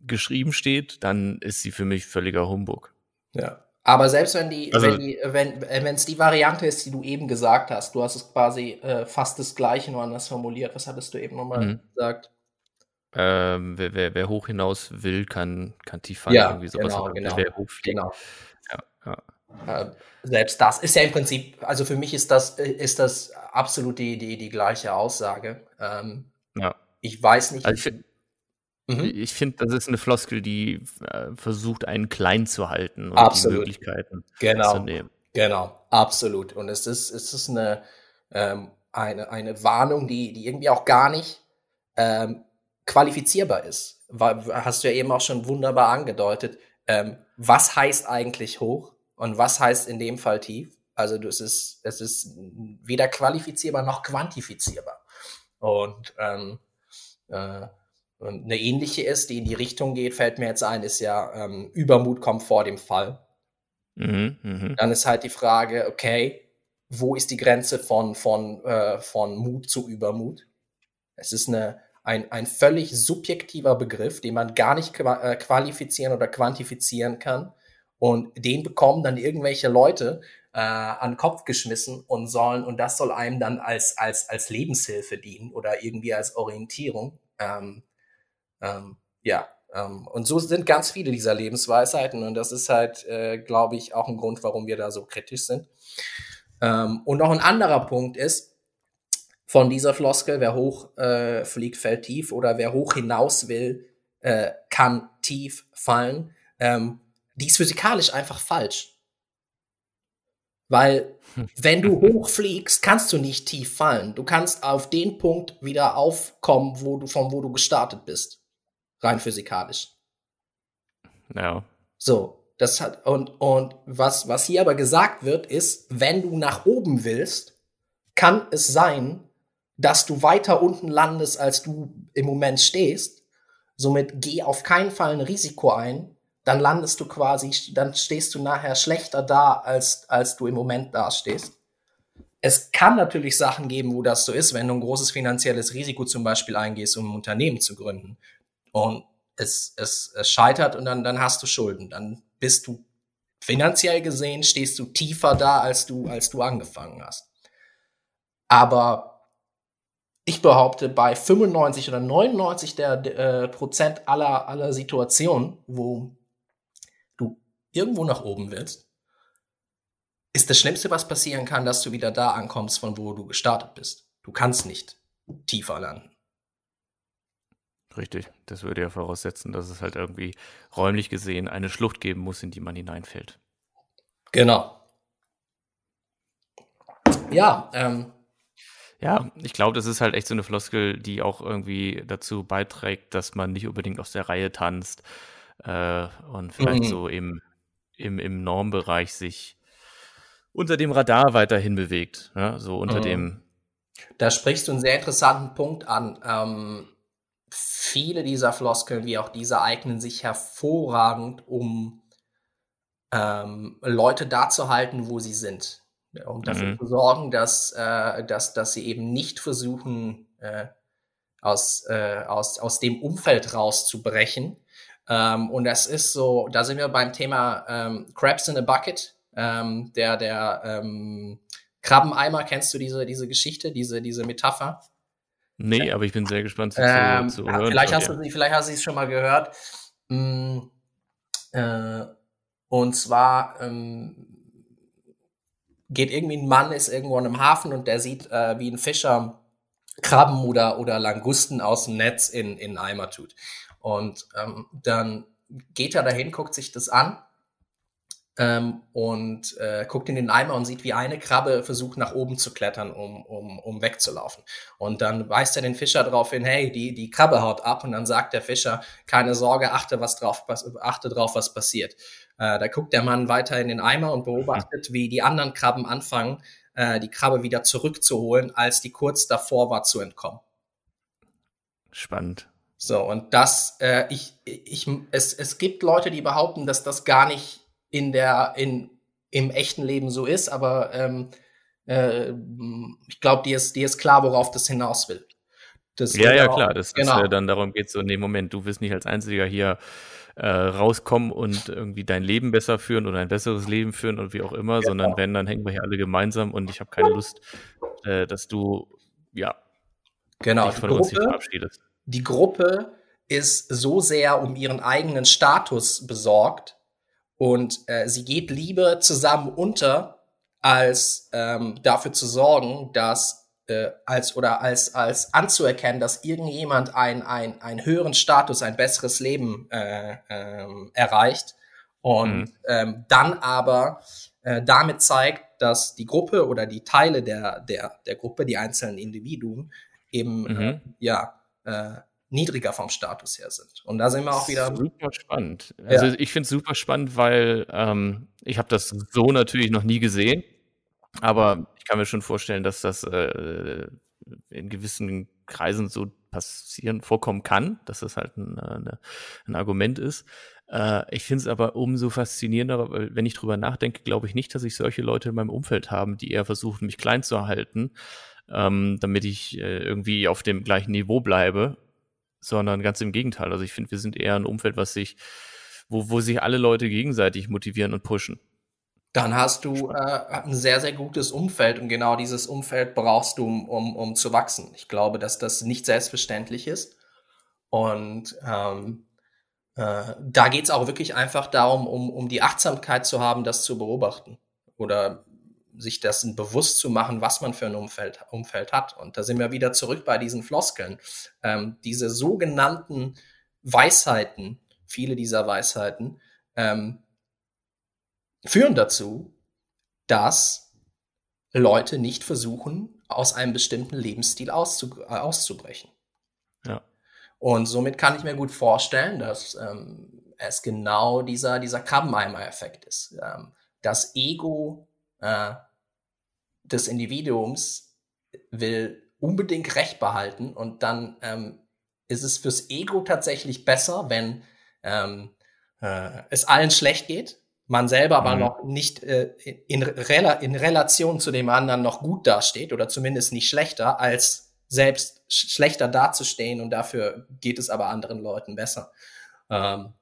geschrieben steht, dann ist sie für mich völliger Humbug. Ja. Aber selbst wenn die, also, wenn die, wenn äh, wenn es die Variante ist, die du eben gesagt hast, du hast es quasi äh, fast das Gleiche nur anders formuliert. Was hattest du eben nochmal mhm. gesagt? Ähm, wer, wer, wer hoch hinaus will, kann, kann tief fallen. Ja, irgendwie sowas. Genau, genau, wer hochfliegt. Genau. Ja, ja. Äh, selbst das ist ja im Prinzip, also für mich ist das, ist das absolut die, die, die gleiche Aussage. Ähm, ja. Ich weiß nicht. Also ich, Mhm. Ich finde, das ist eine Floskel, die äh, versucht, einen klein zu halten und absolut. die Möglichkeiten genau. zu nehmen. Genau, absolut. Und es ist, es ist eine, ähm, eine, eine Warnung, die, die irgendwie auch gar nicht ähm, qualifizierbar ist. Hast du ja eben auch schon wunderbar angedeutet. Ähm, was heißt eigentlich hoch und was heißt in dem Fall tief? Also es ist, es ist weder qualifizierbar noch quantifizierbar. Und ähm, äh, eine ähnliche ist, die in die Richtung geht, fällt mir jetzt ein, ist ja ähm, Übermut kommt vor dem Fall. Mhm, mh. Dann ist halt die Frage, okay, wo ist die Grenze von, von, äh, von Mut zu Übermut? Es ist eine, ein, ein völlig subjektiver Begriff, den man gar nicht äh, qualifizieren oder quantifizieren kann. Und den bekommen dann irgendwelche Leute äh, an den Kopf geschmissen und sollen, und das soll einem dann als, als, als Lebenshilfe dienen oder irgendwie als Orientierung. Ähm, ähm, ja, ähm, und so sind ganz viele dieser Lebensweisheiten und das ist halt, äh, glaube ich, auch ein Grund, warum wir da so kritisch sind. Ähm, und noch ein anderer Punkt ist, von dieser Floskel, wer hoch äh, fliegt, fällt tief oder wer hoch hinaus will, äh, kann tief fallen. Ähm, die ist physikalisch einfach falsch. Weil wenn du hoch fliegst, kannst du nicht tief fallen. Du kannst auf den Punkt wieder aufkommen, wo du, von wo du gestartet bist rein physikalisch. Ja. So, das hat, und, und was, was hier aber gesagt wird, ist, wenn du nach oben willst, kann es sein, dass du weiter unten landest, als du im Moment stehst. Somit geh auf keinen Fall ein Risiko ein. Dann landest du quasi, dann stehst du nachher schlechter da, als, als du im Moment dastehst. Es kann natürlich Sachen geben, wo das so ist, wenn du ein großes finanzielles Risiko zum Beispiel eingehst, um ein Unternehmen zu gründen und es, es, es scheitert und dann, dann hast du Schulden. Dann bist du finanziell gesehen, stehst du tiefer da, als du, als du angefangen hast. Aber ich behaupte, bei 95 oder 99 der, äh, Prozent aller, aller Situationen, wo irgendwo nach oben willst, ist das Schlimmste, was passieren kann, dass du wieder da ankommst, von wo du gestartet bist. Du kannst nicht tiefer landen. Richtig, das würde ja voraussetzen, dass es halt irgendwie räumlich gesehen eine Schlucht geben muss, in die man hineinfällt. Genau. Ja, ähm. Ja, ich glaube, das ist halt echt so eine Floskel, die auch irgendwie dazu beiträgt, dass man nicht unbedingt aus der Reihe tanzt äh, und vielleicht mhm. so im, im, im Normbereich sich unter dem Radar weiterhin bewegt. Ja? So unter mhm. dem. Da sprichst du einen sehr interessanten Punkt an. Ähm, viele dieser Floskeln wie auch diese eignen sich hervorragend, um ähm, Leute da zu halten, wo sie sind. Um dafür mhm. zu sorgen, dass, äh, dass, dass sie eben nicht versuchen, äh, aus, äh, aus, aus dem Umfeld rauszubrechen. Ähm, und das ist so, da sind wir beim Thema ähm, Crabs in a Bucket. Ähm, der der ähm, Krabbeneimer, kennst du diese, diese Geschichte, diese, diese Metapher? Nee, aber ich bin sehr gespannt zu, ähm, zu hören. Vielleicht hast, du, vielleicht hast du es schon mal gehört. Mm, äh, und zwar ähm, geht irgendwie ein Mann, ist irgendwo in einem Hafen und der sieht, äh, wie ein Fischer Krabben oder, oder Langusten aus dem Netz in, in Eimer tut. Und ähm, dann geht er dahin, guckt sich das an ähm, und äh, guckt in den Eimer und sieht, wie eine Krabbe versucht, nach oben zu klettern, um, um, um wegzulaufen. Und dann weist er den Fischer darauf hin, hey, die, die Krabbe haut ab. Und dann sagt der Fischer, keine Sorge, achte, was drauf, achte drauf, was passiert. Äh, da guckt der Mann weiter in den Eimer und beobachtet, wie die anderen Krabben anfangen, äh, die Krabbe wieder zurückzuholen, als die kurz davor war zu entkommen. Spannend. So, und das, äh, ich, ich, es, es gibt Leute, die behaupten, dass das gar nicht in der, in, im echten Leben so ist, aber ähm, äh, ich glaube, dir ist, dir ist klar, worauf das hinaus will. Das ja, ja, klar, dass genau. das äh, dann darum geht, so in dem Moment, du wirst nicht als Einziger hier äh, rauskommen und irgendwie dein Leben besser führen oder ein besseres Leben führen und wie auch immer, genau. sondern wenn, dann hängen wir hier alle gemeinsam und ich habe keine Lust, äh, dass du, ja, genau, dich von Gruppe, uns hier verabschiedest die Gruppe ist so sehr um ihren eigenen Status besorgt und äh, sie geht lieber zusammen unter, als ähm, dafür zu sorgen, dass äh, als oder als als anzuerkennen, dass irgendjemand ein ein einen höheren Status, ein besseres Leben äh, ähm, erreicht und mhm. ähm, dann aber äh, damit zeigt, dass die Gruppe oder die Teile der der der Gruppe, die einzelnen Individuen eben mhm. äh, ja äh, niedriger vom Status her sind. Und da sind wir auch wieder. Super spannend. Also ja. ich finde es super spannend, weil ähm, ich habe das so natürlich noch nie gesehen. Aber ich kann mir schon vorstellen, dass das äh, in gewissen Kreisen so passieren, vorkommen kann, dass das halt ein, äh, eine, ein Argument ist. Äh, ich finde es aber umso faszinierender, weil wenn ich drüber nachdenke, glaube ich nicht, dass ich solche Leute in meinem Umfeld habe, die eher versuchen, mich klein zu halten, ähm, damit ich äh, irgendwie auf dem gleichen Niveau bleibe, sondern ganz im Gegenteil. Also ich finde, wir sind eher ein Umfeld, was sich, wo, wo sich alle Leute gegenseitig motivieren und pushen. Dann hast du äh, ein sehr, sehr gutes Umfeld und genau dieses Umfeld brauchst du, um, um, zu wachsen. Ich glaube, dass das nicht selbstverständlich ist. Und ähm, äh, da geht es auch wirklich einfach darum, um, um die Achtsamkeit zu haben, das zu beobachten. Oder sich dessen bewusst zu machen, was man für ein Umfeld, Umfeld hat. Und da sind wir wieder zurück bei diesen Floskeln. Ähm, diese sogenannten Weisheiten, viele dieser Weisheiten, ähm, führen dazu, dass Leute nicht versuchen, aus einem bestimmten Lebensstil auszu äh, auszubrechen. Ja. Und somit kann ich mir gut vorstellen, dass ähm, es genau dieser, dieser Krabbeneimer-Effekt ist. Ähm, das Ego äh, des Individuums will unbedingt Recht behalten und dann ähm, ist es fürs Ego tatsächlich besser, wenn ähm, äh, es allen schlecht geht, man selber aber mhm. noch nicht äh, in, Rela in Relation zu dem anderen noch gut dasteht oder zumindest nicht schlechter, als selbst sch schlechter dazustehen und dafür geht es aber anderen Leuten besser. Ähm,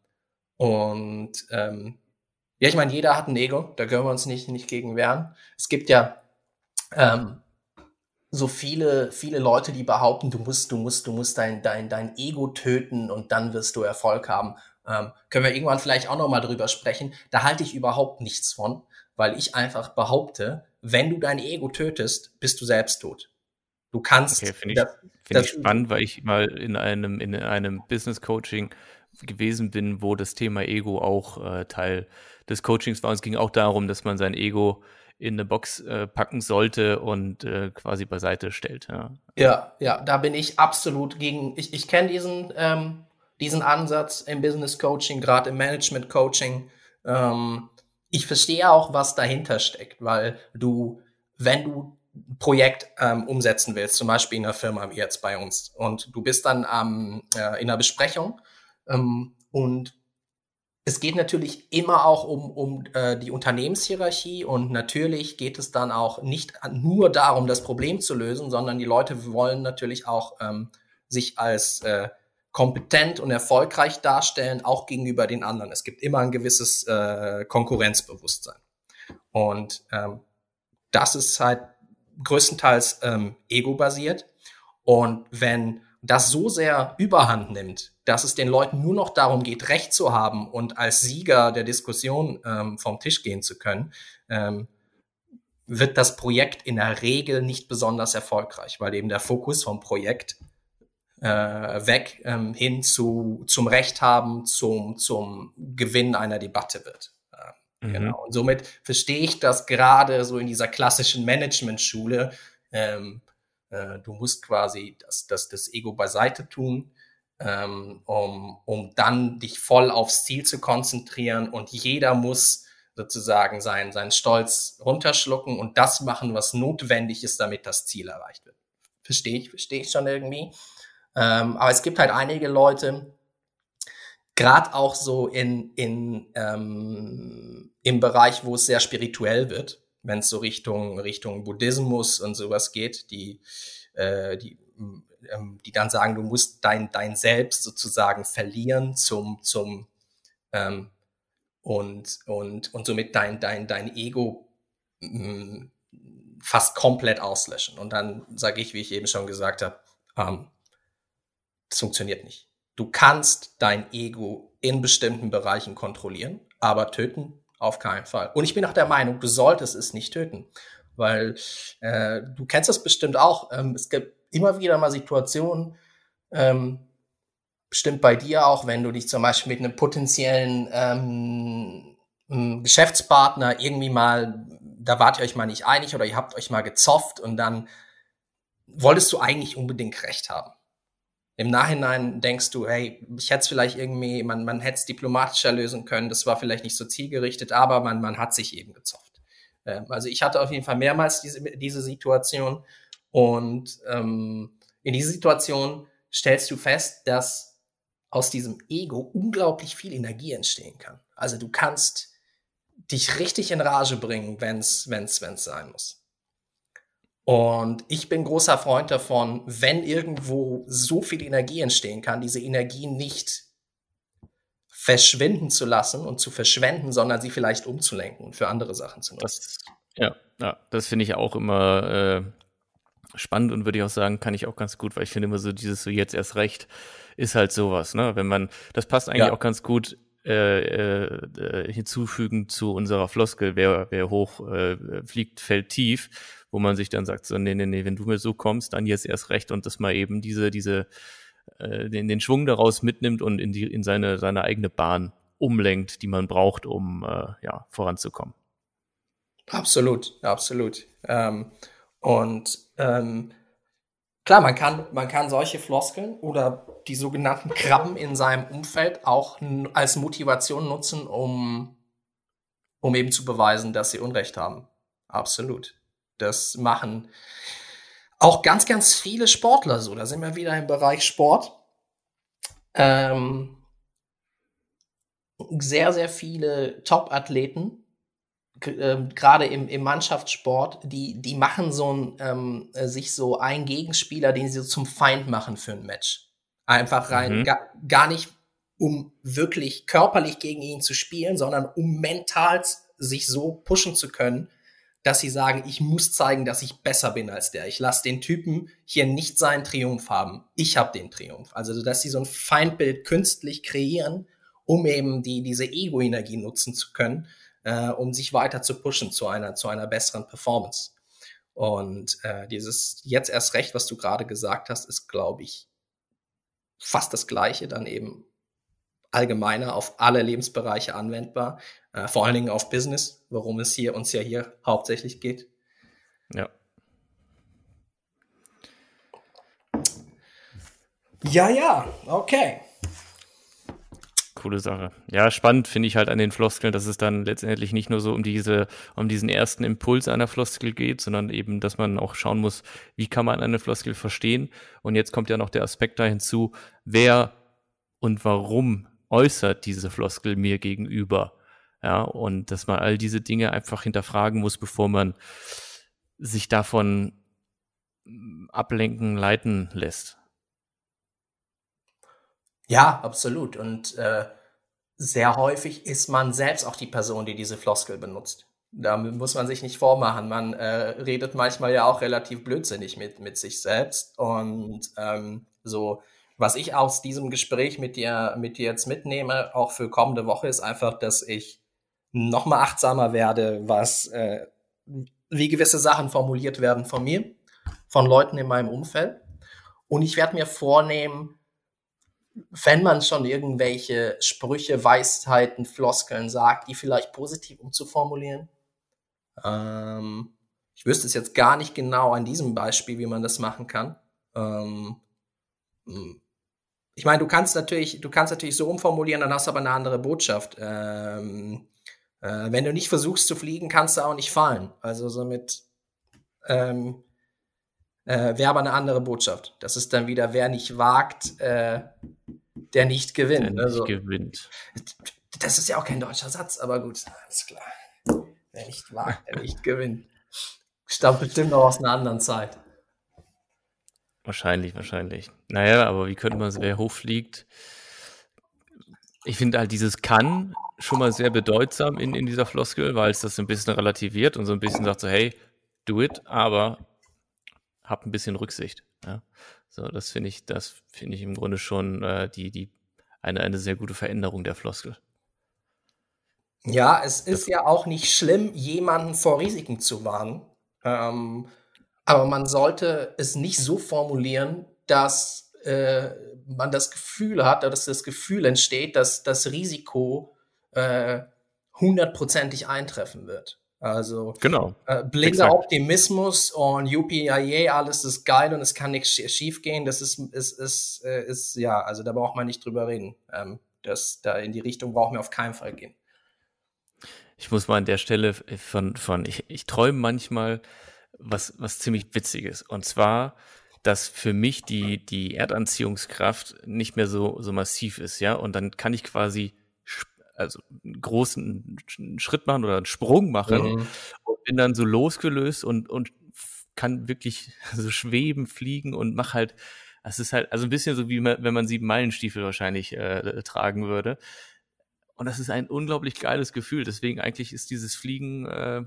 und ähm, ja, ich meine, jeder hat ein Ego, da können wir uns nicht, nicht gegen wehren. Es gibt ja ähm, so viele, viele Leute, die behaupten, du musst, du musst, du musst dein, dein, dein Ego töten und dann wirst du Erfolg haben. Ähm, können wir irgendwann vielleicht auch nochmal drüber sprechen. Da halte ich überhaupt nichts von, weil ich einfach behaupte, wenn du dein Ego tötest, bist du selbst tot. Du kannst. Okay, finde ich, das, find ich spannend, weil ich mal in einem, in einem Business Coaching gewesen bin, wo das Thema Ego auch äh, Teil des Coachings war. Und es ging auch darum, dass man sein Ego in eine Box äh, packen sollte und äh, quasi beiseite stellt. Ja. ja, ja, da bin ich absolut gegen. Ich, ich kenne diesen, ähm, diesen Ansatz im Business Coaching, gerade im Management Coaching. Ähm, ich verstehe auch, was dahinter steckt, weil du, wenn du ein Projekt ähm, umsetzen willst, zum Beispiel in einer Firma wie jetzt bei uns, und du bist dann ähm, äh, in einer Besprechung ähm, und es geht natürlich immer auch um, um äh, die Unternehmenshierarchie und natürlich geht es dann auch nicht nur darum, das Problem zu lösen, sondern die Leute wollen natürlich auch ähm, sich als äh, kompetent und erfolgreich darstellen, auch gegenüber den anderen. Es gibt immer ein gewisses äh, Konkurrenzbewusstsein. Und ähm, das ist halt größtenteils ähm, ego-basiert. Und wenn das so sehr überhand nimmt, dass es den Leuten nur noch darum geht, Recht zu haben und als Sieger der Diskussion ähm, vom Tisch gehen zu können, ähm, wird das Projekt in der Regel nicht besonders erfolgreich, weil eben der Fokus vom Projekt äh, weg ähm, hin zu zum Recht haben, zum zum Gewinn einer Debatte wird. Äh, mhm. Genau. Und somit verstehe ich das gerade so in dieser klassischen Management-Schule. Ähm, äh, du musst quasi das, das, das Ego beiseite tun, ähm, um, um dann dich voll aufs Ziel zu konzentrieren und jeder muss sozusagen seinen, seinen Stolz runterschlucken und das machen, was notwendig ist, damit das Ziel erreicht wird. Verstehe ich, verstehe ich schon irgendwie. Ähm, aber es gibt halt einige Leute, gerade auch so in, in ähm, im Bereich, wo es sehr spirituell wird, wenn es so Richtung Richtung Buddhismus und sowas geht, die äh, die ähm, die dann sagen, du musst dein dein Selbst sozusagen verlieren zum zum ähm, und und und somit dein dein dein Ego mh, fast komplett auslöschen. Und dann sage ich, wie ich eben schon gesagt habe, ähm, das funktioniert nicht. Du kannst dein Ego in bestimmten Bereichen kontrollieren, aber töten auf keinen Fall. Und ich bin auch der Meinung, du solltest es nicht töten, weil äh, du kennst das bestimmt auch. Ähm, es gibt immer wieder mal Situationen, ähm, bestimmt bei dir auch, wenn du dich zum Beispiel mit einem potenziellen ähm, Geschäftspartner irgendwie mal, da wart ihr euch mal nicht einig oder ihr habt euch mal gezofft und dann wolltest du eigentlich unbedingt recht haben. Im Nachhinein denkst du, hey, ich hätte es vielleicht irgendwie, man, man hätte es diplomatischer lösen können, das war vielleicht nicht so zielgerichtet, aber man, man hat sich eben gezofft. Ähm, also ich hatte auf jeden Fall mehrmals diese, diese Situation und ähm, in dieser Situation stellst du fest, dass aus diesem Ego unglaublich viel Energie entstehen kann. Also du kannst dich richtig in Rage bringen, wenn es wenn's, wenn's sein muss. Und ich bin großer Freund davon, wenn irgendwo so viel Energie entstehen kann, diese Energie nicht verschwinden zu lassen und zu verschwenden, sondern sie vielleicht umzulenken und für andere Sachen zu nutzen. Das, ja, ja, das finde ich auch immer äh, spannend und würde ich auch sagen, kann ich auch ganz gut, weil ich finde immer so dieses so jetzt erst recht ist halt sowas, ne? Wenn man, das passt eigentlich ja. auch ganz gut äh, äh, hinzufügen zu unserer Floskel, wer, wer hoch äh, fliegt, fällt tief wo man sich dann sagt, so, nee, nee, nee, wenn du mir so kommst, dann jetzt erst recht und das mal eben diese, diese, äh, den, den Schwung daraus mitnimmt und in die, in seine, seine eigene Bahn umlenkt, die man braucht, um äh, ja, voranzukommen. Absolut, absolut. Ähm, und ähm, klar, man kann, man kann solche Floskeln oder die sogenannten Krabben in seinem Umfeld auch als Motivation nutzen, um, um eben zu beweisen, dass sie Unrecht haben. Absolut. Das machen auch ganz, ganz viele Sportler so. Da sind wir wieder im Bereich Sport. Ähm, sehr, sehr viele Top-Athleten, äh, gerade im, im Mannschaftssport, die, die machen so ein, ähm, sich so einen Gegenspieler, den sie so zum Feind machen für ein Match. Einfach rein, mhm. gar, gar nicht um wirklich körperlich gegen ihn zu spielen, sondern um mental sich so pushen zu können, dass sie sagen, ich muss zeigen, dass ich besser bin als der. Ich lasse den Typen hier nicht seinen Triumph haben. Ich habe den Triumph. Also, dass sie so ein Feindbild künstlich kreieren, um eben die, diese Ego-Energie nutzen zu können, äh, um sich weiter zu pushen zu einer, zu einer besseren Performance. Und äh, dieses jetzt erst recht, was du gerade gesagt hast, ist, glaube ich, fast das Gleiche dann eben allgemeiner auf alle Lebensbereiche anwendbar, äh, vor allen Dingen auf Business, worum es hier uns ja hier hauptsächlich geht. Ja. Ja, ja, okay. Coole Sache. Ja, spannend finde ich halt an den Floskeln, dass es dann letztendlich nicht nur so um diese, um diesen ersten Impuls einer Floskel geht, sondern eben, dass man auch schauen muss, wie kann man eine Floskel verstehen. Und jetzt kommt ja noch der Aspekt da hinzu, wer und warum äußert diese Floskel mir gegenüber? Ja, und dass man all diese Dinge einfach hinterfragen muss, bevor man sich davon mm, ablenken, leiten lässt. Ja, absolut. Und äh, sehr häufig ist man selbst auch die Person, die diese Floskel benutzt. Da muss man sich nicht vormachen. Man äh, redet manchmal ja auch relativ blödsinnig mit, mit sich selbst. Und ähm, so was ich aus diesem Gespräch mit dir, mit dir jetzt mitnehme, auch für kommende Woche, ist einfach, dass ich noch mal achtsamer werde, was, äh, wie gewisse Sachen formuliert werden von mir, von Leuten in meinem Umfeld. Und ich werde mir vornehmen, wenn man schon irgendwelche Sprüche, Weisheiten, Floskeln sagt, die vielleicht positiv umzuformulieren. Ähm, ich wüsste es jetzt gar nicht genau an diesem Beispiel, wie man das machen kann. Ähm, hm ich meine, du kannst natürlich, du kannst natürlich so umformulieren, dann hast du aber eine andere Botschaft. Ähm, äh, wenn du nicht versuchst zu fliegen, kannst du auch nicht fallen. Also somit, ähm, Äh, Wäre aber eine andere Botschaft. Das ist dann wieder, wer nicht wagt, äh, der nicht gewinnt. Der nicht also, gewinnt. Das ist ja auch kein deutscher Satz, aber gut, alles klar. Wer nicht wagt, der nicht gewinnt. Stammt bestimmt noch aus einer anderen Zeit. Wahrscheinlich, wahrscheinlich. Naja, aber wie könnte man es, wer hochfliegt? Ich finde halt dieses kann schon mal sehr bedeutsam in, in dieser Floskel, weil es das ein bisschen relativiert und so ein bisschen sagt so, hey, do it, aber hab ein bisschen Rücksicht. Ja? So, das finde ich, das finde ich im Grunde schon äh, die, die, eine, eine sehr gute Veränderung der Floskel. Ja, es ist ja auch nicht schlimm, jemanden vor Risiken zu warnen. Ähm, aber man sollte es nicht so formulieren, dass äh, man das Gefühl hat, dass das Gefühl entsteht, dass das Risiko äh, hundertprozentig eintreffen wird. Also genau. äh, blinder Exakt. Optimismus und UPIA, alles ist geil und es kann nichts schief gehen. Das ist, ist, ist, äh, ist, ja, also da braucht man nicht drüber reden. Ähm, das, da in die Richtung brauchen wir auf keinen Fall gehen. Ich muss mal an der Stelle von, von ich, ich träume manchmal was, was ziemlich witziges. Und zwar, dass für mich die, die Erdanziehungskraft nicht mehr so, so massiv ist, ja. Und dann kann ich quasi also einen großen Schritt machen oder einen Sprung machen mhm. und bin dann so losgelöst und, und kann wirklich so schweben, fliegen und mach halt, es ist halt, also ein bisschen so wie wenn man sieben Meilenstiefel wahrscheinlich äh, tragen würde. Und das ist ein unglaublich geiles Gefühl. Deswegen eigentlich ist dieses Fliegen äh,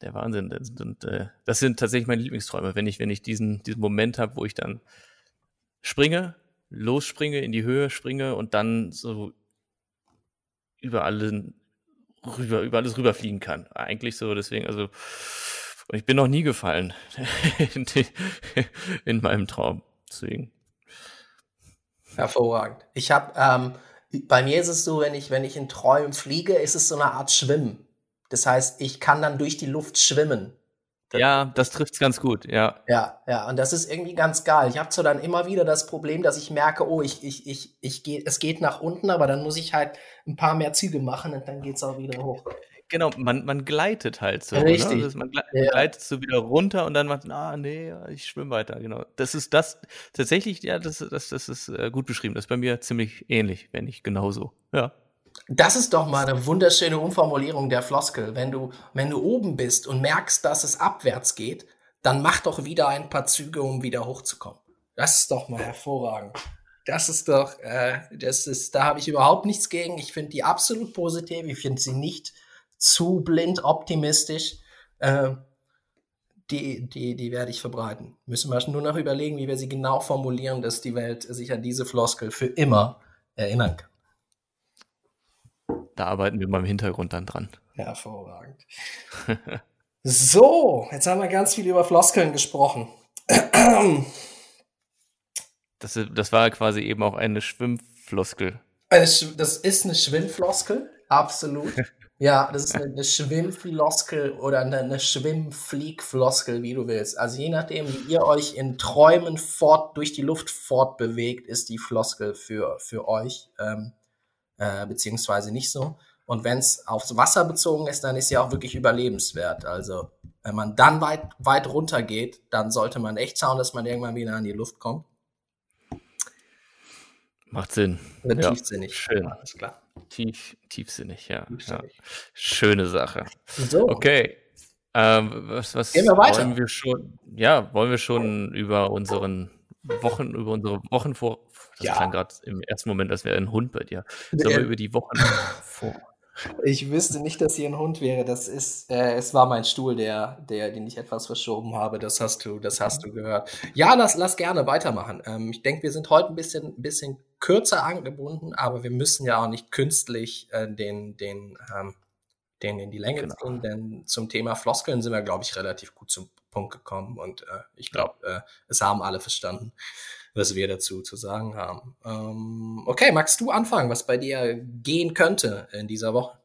der Wahnsinn. Und, äh, das sind tatsächlich meine Lieblingsträume, wenn ich, wenn ich diesen, diesen Moment habe, wo ich dann springe, losspringe, in die Höhe springe und dann so über allen rüber, über alles rüberfliegen kann. Eigentlich so, deswegen, also ich bin noch nie gefallen in, in meinem Traum. Deswegen. Hervorragend. Ich habe, ähm, bei mir ist es so, wenn ich, wenn ich in Träumen fliege, ist es so eine Art Schwimmen. Das heißt, ich kann dann durch die Luft schwimmen. Ja, das trifft's ganz gut, ja. Ja, ja, und das ist irgendwie ganz geil. Ich habe zwar dann immer wieder das Problem, dass ich merke, oh, ich, ich, ich, ich gehe, es geht nach unten, aber dann muss ich halt ein paar mehr Züge machen und dann geht's auch wieder hoch. Genau, man, man gleitet halt so. Ne? Richtig. Also man gleitet, ja. so wieder runter und dann macht, ah, nee, ich schwimme weiter, genau. Das ist das, tatsächlich, ja, das, das, das ist äh, gut beschrieben. Das ist bei mir ziemlich ähnlich, wenn nicht genauso, ja. Das ist doch mal eine wunderschöne Umformulierung der Floskel. Wenn du, wenn du oben bist und merkst, dass es abwärts geht, dann mach doch wieder ein paar Züge, um wieder hochzukommen. Das ist doch mal hervorragend. Das ist doch, äh, das ist, da habe ich überhaupt nichts gegen. Ich finde die absolut positiv. Ich finde sie nicht zu blind optimistisch. Äh, die, die, die werde ich verbreiten. Müssen wir nur noch überlegen, wie wir sie genau formulieren, dass die Welt sich an diese Floskel für immer erinnern kann. Da arbeiten wir mal im Hintergrund dann dran. Hervorragend. so, jetzt haben wir ganz viel über Floskeln gesprochen. das, das war quasi eben auch eine Schwimmfloskel. das ist eine Schwimmfloskel, absolut. Ja, das ist eine, Schwimmfloskel oder eine, eine Schwimmfliegfloskel, wie du willst. Also je nachdem, wie ihr euch in Träumen fort durch die Luft fortbewegt, ist die Floskel für, für euch. Ähm, äh, beziehungsweise nicht so. Und wenn es aufs Wasser bezogen ist, dann ist sie auch wirklich überlebenswert. Also wenn man dann weit, weit runter geht, dann sollte man echt schauen, dass man irgendwann wieder an die Luft kommt. Macht Sinn. Wird ja. tiefsinnig. Schön. Alles klar. Tief, tiefsinnig, ja. Tiefsinnig. ja. Schöne Sache. So. Okay. Ähm, was was Gehen wir weiter. wollen wir schon? Ja, wollen wir schon über unseren Wochen, über unsere Wochen vor, das ja. klang gerade im ersten Moment, als wäre ein Hund bei dir. Sollen wir über die Wochen vor. Ich wüsste nicht, dass hier ein Hund wäre. Das ist, äh, es war mein Stuhl, der, der, den ich etwas verschoben habe. Das hast du, das hast du gehört. Ja, lass, lass gerne weitermachen. Ähm, ich denke, wir sind heute ein bisschen, bisschen kürzer angebunden, aber wir müssen ja auch nicht künstlich äh, den, den, ähm, den in die Länge genau. ziehen, denn zum Thema Floskeln sind wir, glaube ich, relativ gut zum Punkt gekommen und äh, ich glaube, äh, es haben alle verstanden was wir dazu zu sagen haben. Ähm, okay, magst du anfangen, was bei dir gehen könnte in dieser Woche?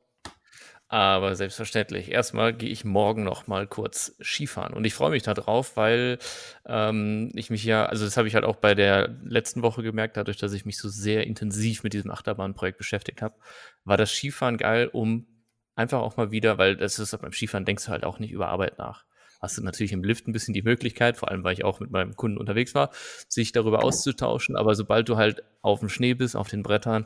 Aber selbstverständlich. Erstmal gehe ich morgen noch mal kurz Skifahren. Und ich freue mich darauf, weil ähm, ich mich ja, also das habe ich halt auch bei der letzten Woche gemerkt, dadurch, dass ich mich so sehr intensiv mit diesem Achterbahnprojekt beschäftigt habe, war das Skifahren geil, um einfach auch mal wieder, weil das ist beim Skifahren denkst du halt auch nicht über Arbeit nach. Hast du natürlich im Lift ein bisschen die Möglichkeit, vor allem weil ich auch mit meinem Kunden unterwegs war, sich darüber auszutauschen. Aber sobald du halt auf dem Schnee bist, auf den Brettern,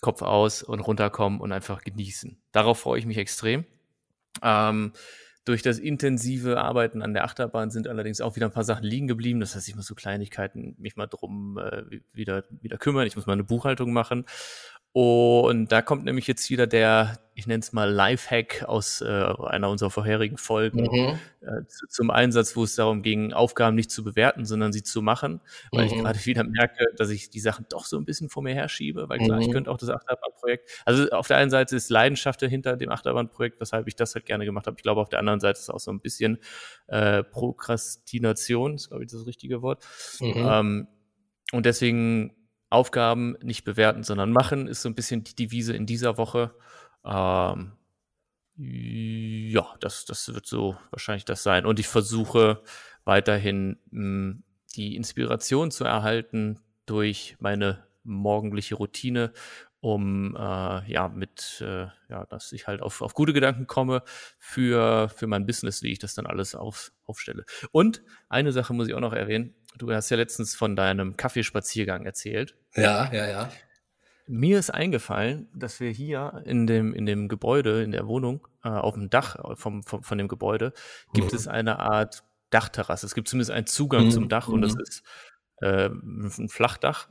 Kopf aus und runterkommen und einfach genießen. Darauf freue ich mich extrem. Ähm, durch das intensive Arbeiten an der Achterbahn sind allerdings auch wieder ein paar Sachen liegen geblieben. Das heißt, ich muss so Kleinigkeiten mich mal drum äh, wieder, wieder kümmern. Ich muss mal eine Buchhaltung machen. Und da kommt nämlich jetzt wieder der, ich nenne es mal Lifehack aus äh, einer unserer vorherigen Folgen mhm. äh, zu, zum Einsatz, wo es darum ging, Aufgaben nicht zu bewerten, sondern sie zu machen, weil mhm. ich gerade wieder merke, dass ich die Sachen doch so ein bisschen vor mir herschiebe, weil klar, mhm. ich könnte auch das Achterbahnprojekt, also auf der einen Seite ist Leidenschaft hinter dem Achterbahnprojekt, weshalb ich das halt gerne gemacht habe. Ich glaube, auf der anderen Seite ist auch so ein bisschen äh, Prokrastination, ist glaube ich das richtige Wort. Mhm. Ähm, und deswegen Aufgaben nicht bewerten, sondern machen, ist so ein bisschen die Devise in dieser Woche. Ähm, ja, das, das wird so wahrscheinlich das sein. Und ich versuche weiterhin mh, hm, die Inspiration zu erhalten durch meine morgendliche Routine, um äh, ja mit äh, ja, dass ich halt auf, auf gute Gedanken komme für für mein Business, wie ich das dann alles auf, aufstelle. Und eine Sache muss ich auch noch erwähnen: Du hast ja letztens von deinem Kaffeespaziergang erzählt. Ja, ja, ja. Mir ist eingefallen, dass wir hier in dem, in dem Gebäude, in der Wohnung, äh, auf dem Dach vom, vom, von dem Gebäude, gibt mhm. es eine Art Dachterrasse. Es gibt zumindest einen Zugang mhm. zum Dach und das mhm. ist äh, ein Flachdach.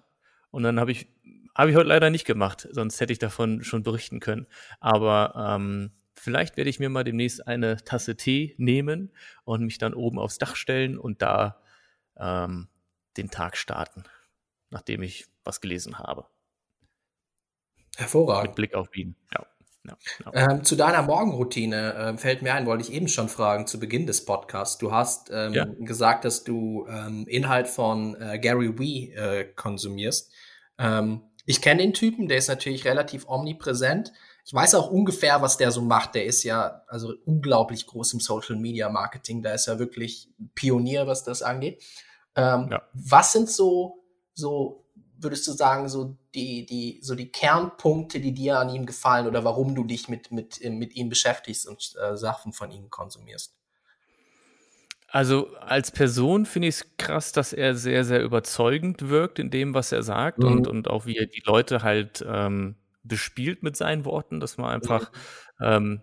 Und dann habe ich, habe ich heute leider nicht gemacht, sonst hätte ich davon schon berichten können. Aber ähm, vielleicht werde ich mir mal demnächst eine Tasse Tee nehmen und mich dann oben aufs Dach stellen und da ähm, den Tag starten, nachdem ich was gelesen habe. Hervorragend. Mit Blick auf Wien, ja. Ja, ja. Ähm, zu deiner Morgenroutine äh, fällt mir ein, wollte ich eben schon fragen, zu Beginn des Podcasts. Du hast ähm, ja. gesagt, dass du ähm, Inhalt von äh, Gary Wee äh, konsumierst. Ähm, ich kenne den Typen, der ist natürlich relativ omnipräsent. Ich weiß auch ungefähr, was der so macht. Der ist ja also unglaublich groß im Social Media Marketing. Da ist er wirklich Pionier, was das angeht. Ähm, ja. Was sind so, so, würdest du sagen, so die, die, so die Kernpunkte, die dir an ihm gefallen oder warum du dich mit, mit, mit ihm beschäftigst und äh, Sachen von ihm konsumierst? Also als Person finde ich es krass, dass er sehr, sehr überzeugend wirkt in dem, was er sagt mhm. und, und auch wie er die Leute halt ähm, bespielt mit seinen Worten, dass man einfach mhm. ähm,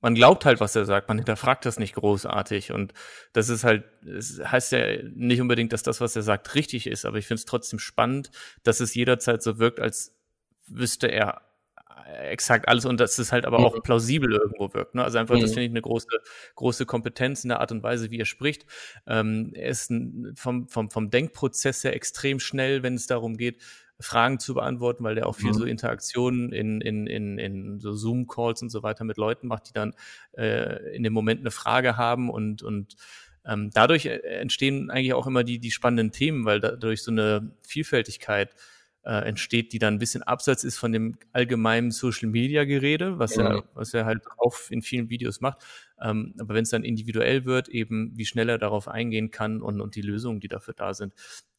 man glaubt halt, was er sagt, man hinterfragt das nicht großartig. Und das ist halt, es heißt ja nicht unbedingt, dass das, was er sagt, richtig ist, aber ich finde es trotzdem spannend, dass es jederzeit so wirkt, als wüsste er exakt alles und dass es halt aber auch mhm. plausibel irgendwo wirkt. Ne? Also einfach, mhm. das finde ich eine große, große Kompetenz in der Art und Weise, wie er spricht. Ähm, er ist ein, vom, vom, vom Denkprozess her extrem schnell, wenn es darum geht, Fragen zu beantworten, weil der auch viel mhm. so Interaktionen in, in, in, in so Zoom-Calls und so weiter mit Leuten macht, die dann äh, in dem Moment eine Frage haben und, und ähm, dadurch äh, entstehen eigentlich auch immer die, die spannenden Themen, weil dadurch so eine Vielfältigkeit äh, entsteht, die dann ein bisschen abseits ist von dem allgemeinen Social Media Gerede, was ja. er, was er halt auch in vielen Videos macht. Ähm, aber wenn es dann individuell wird, eben wie schnell er darauf eingehen kann und, und die Lösungen, die dafür da sind.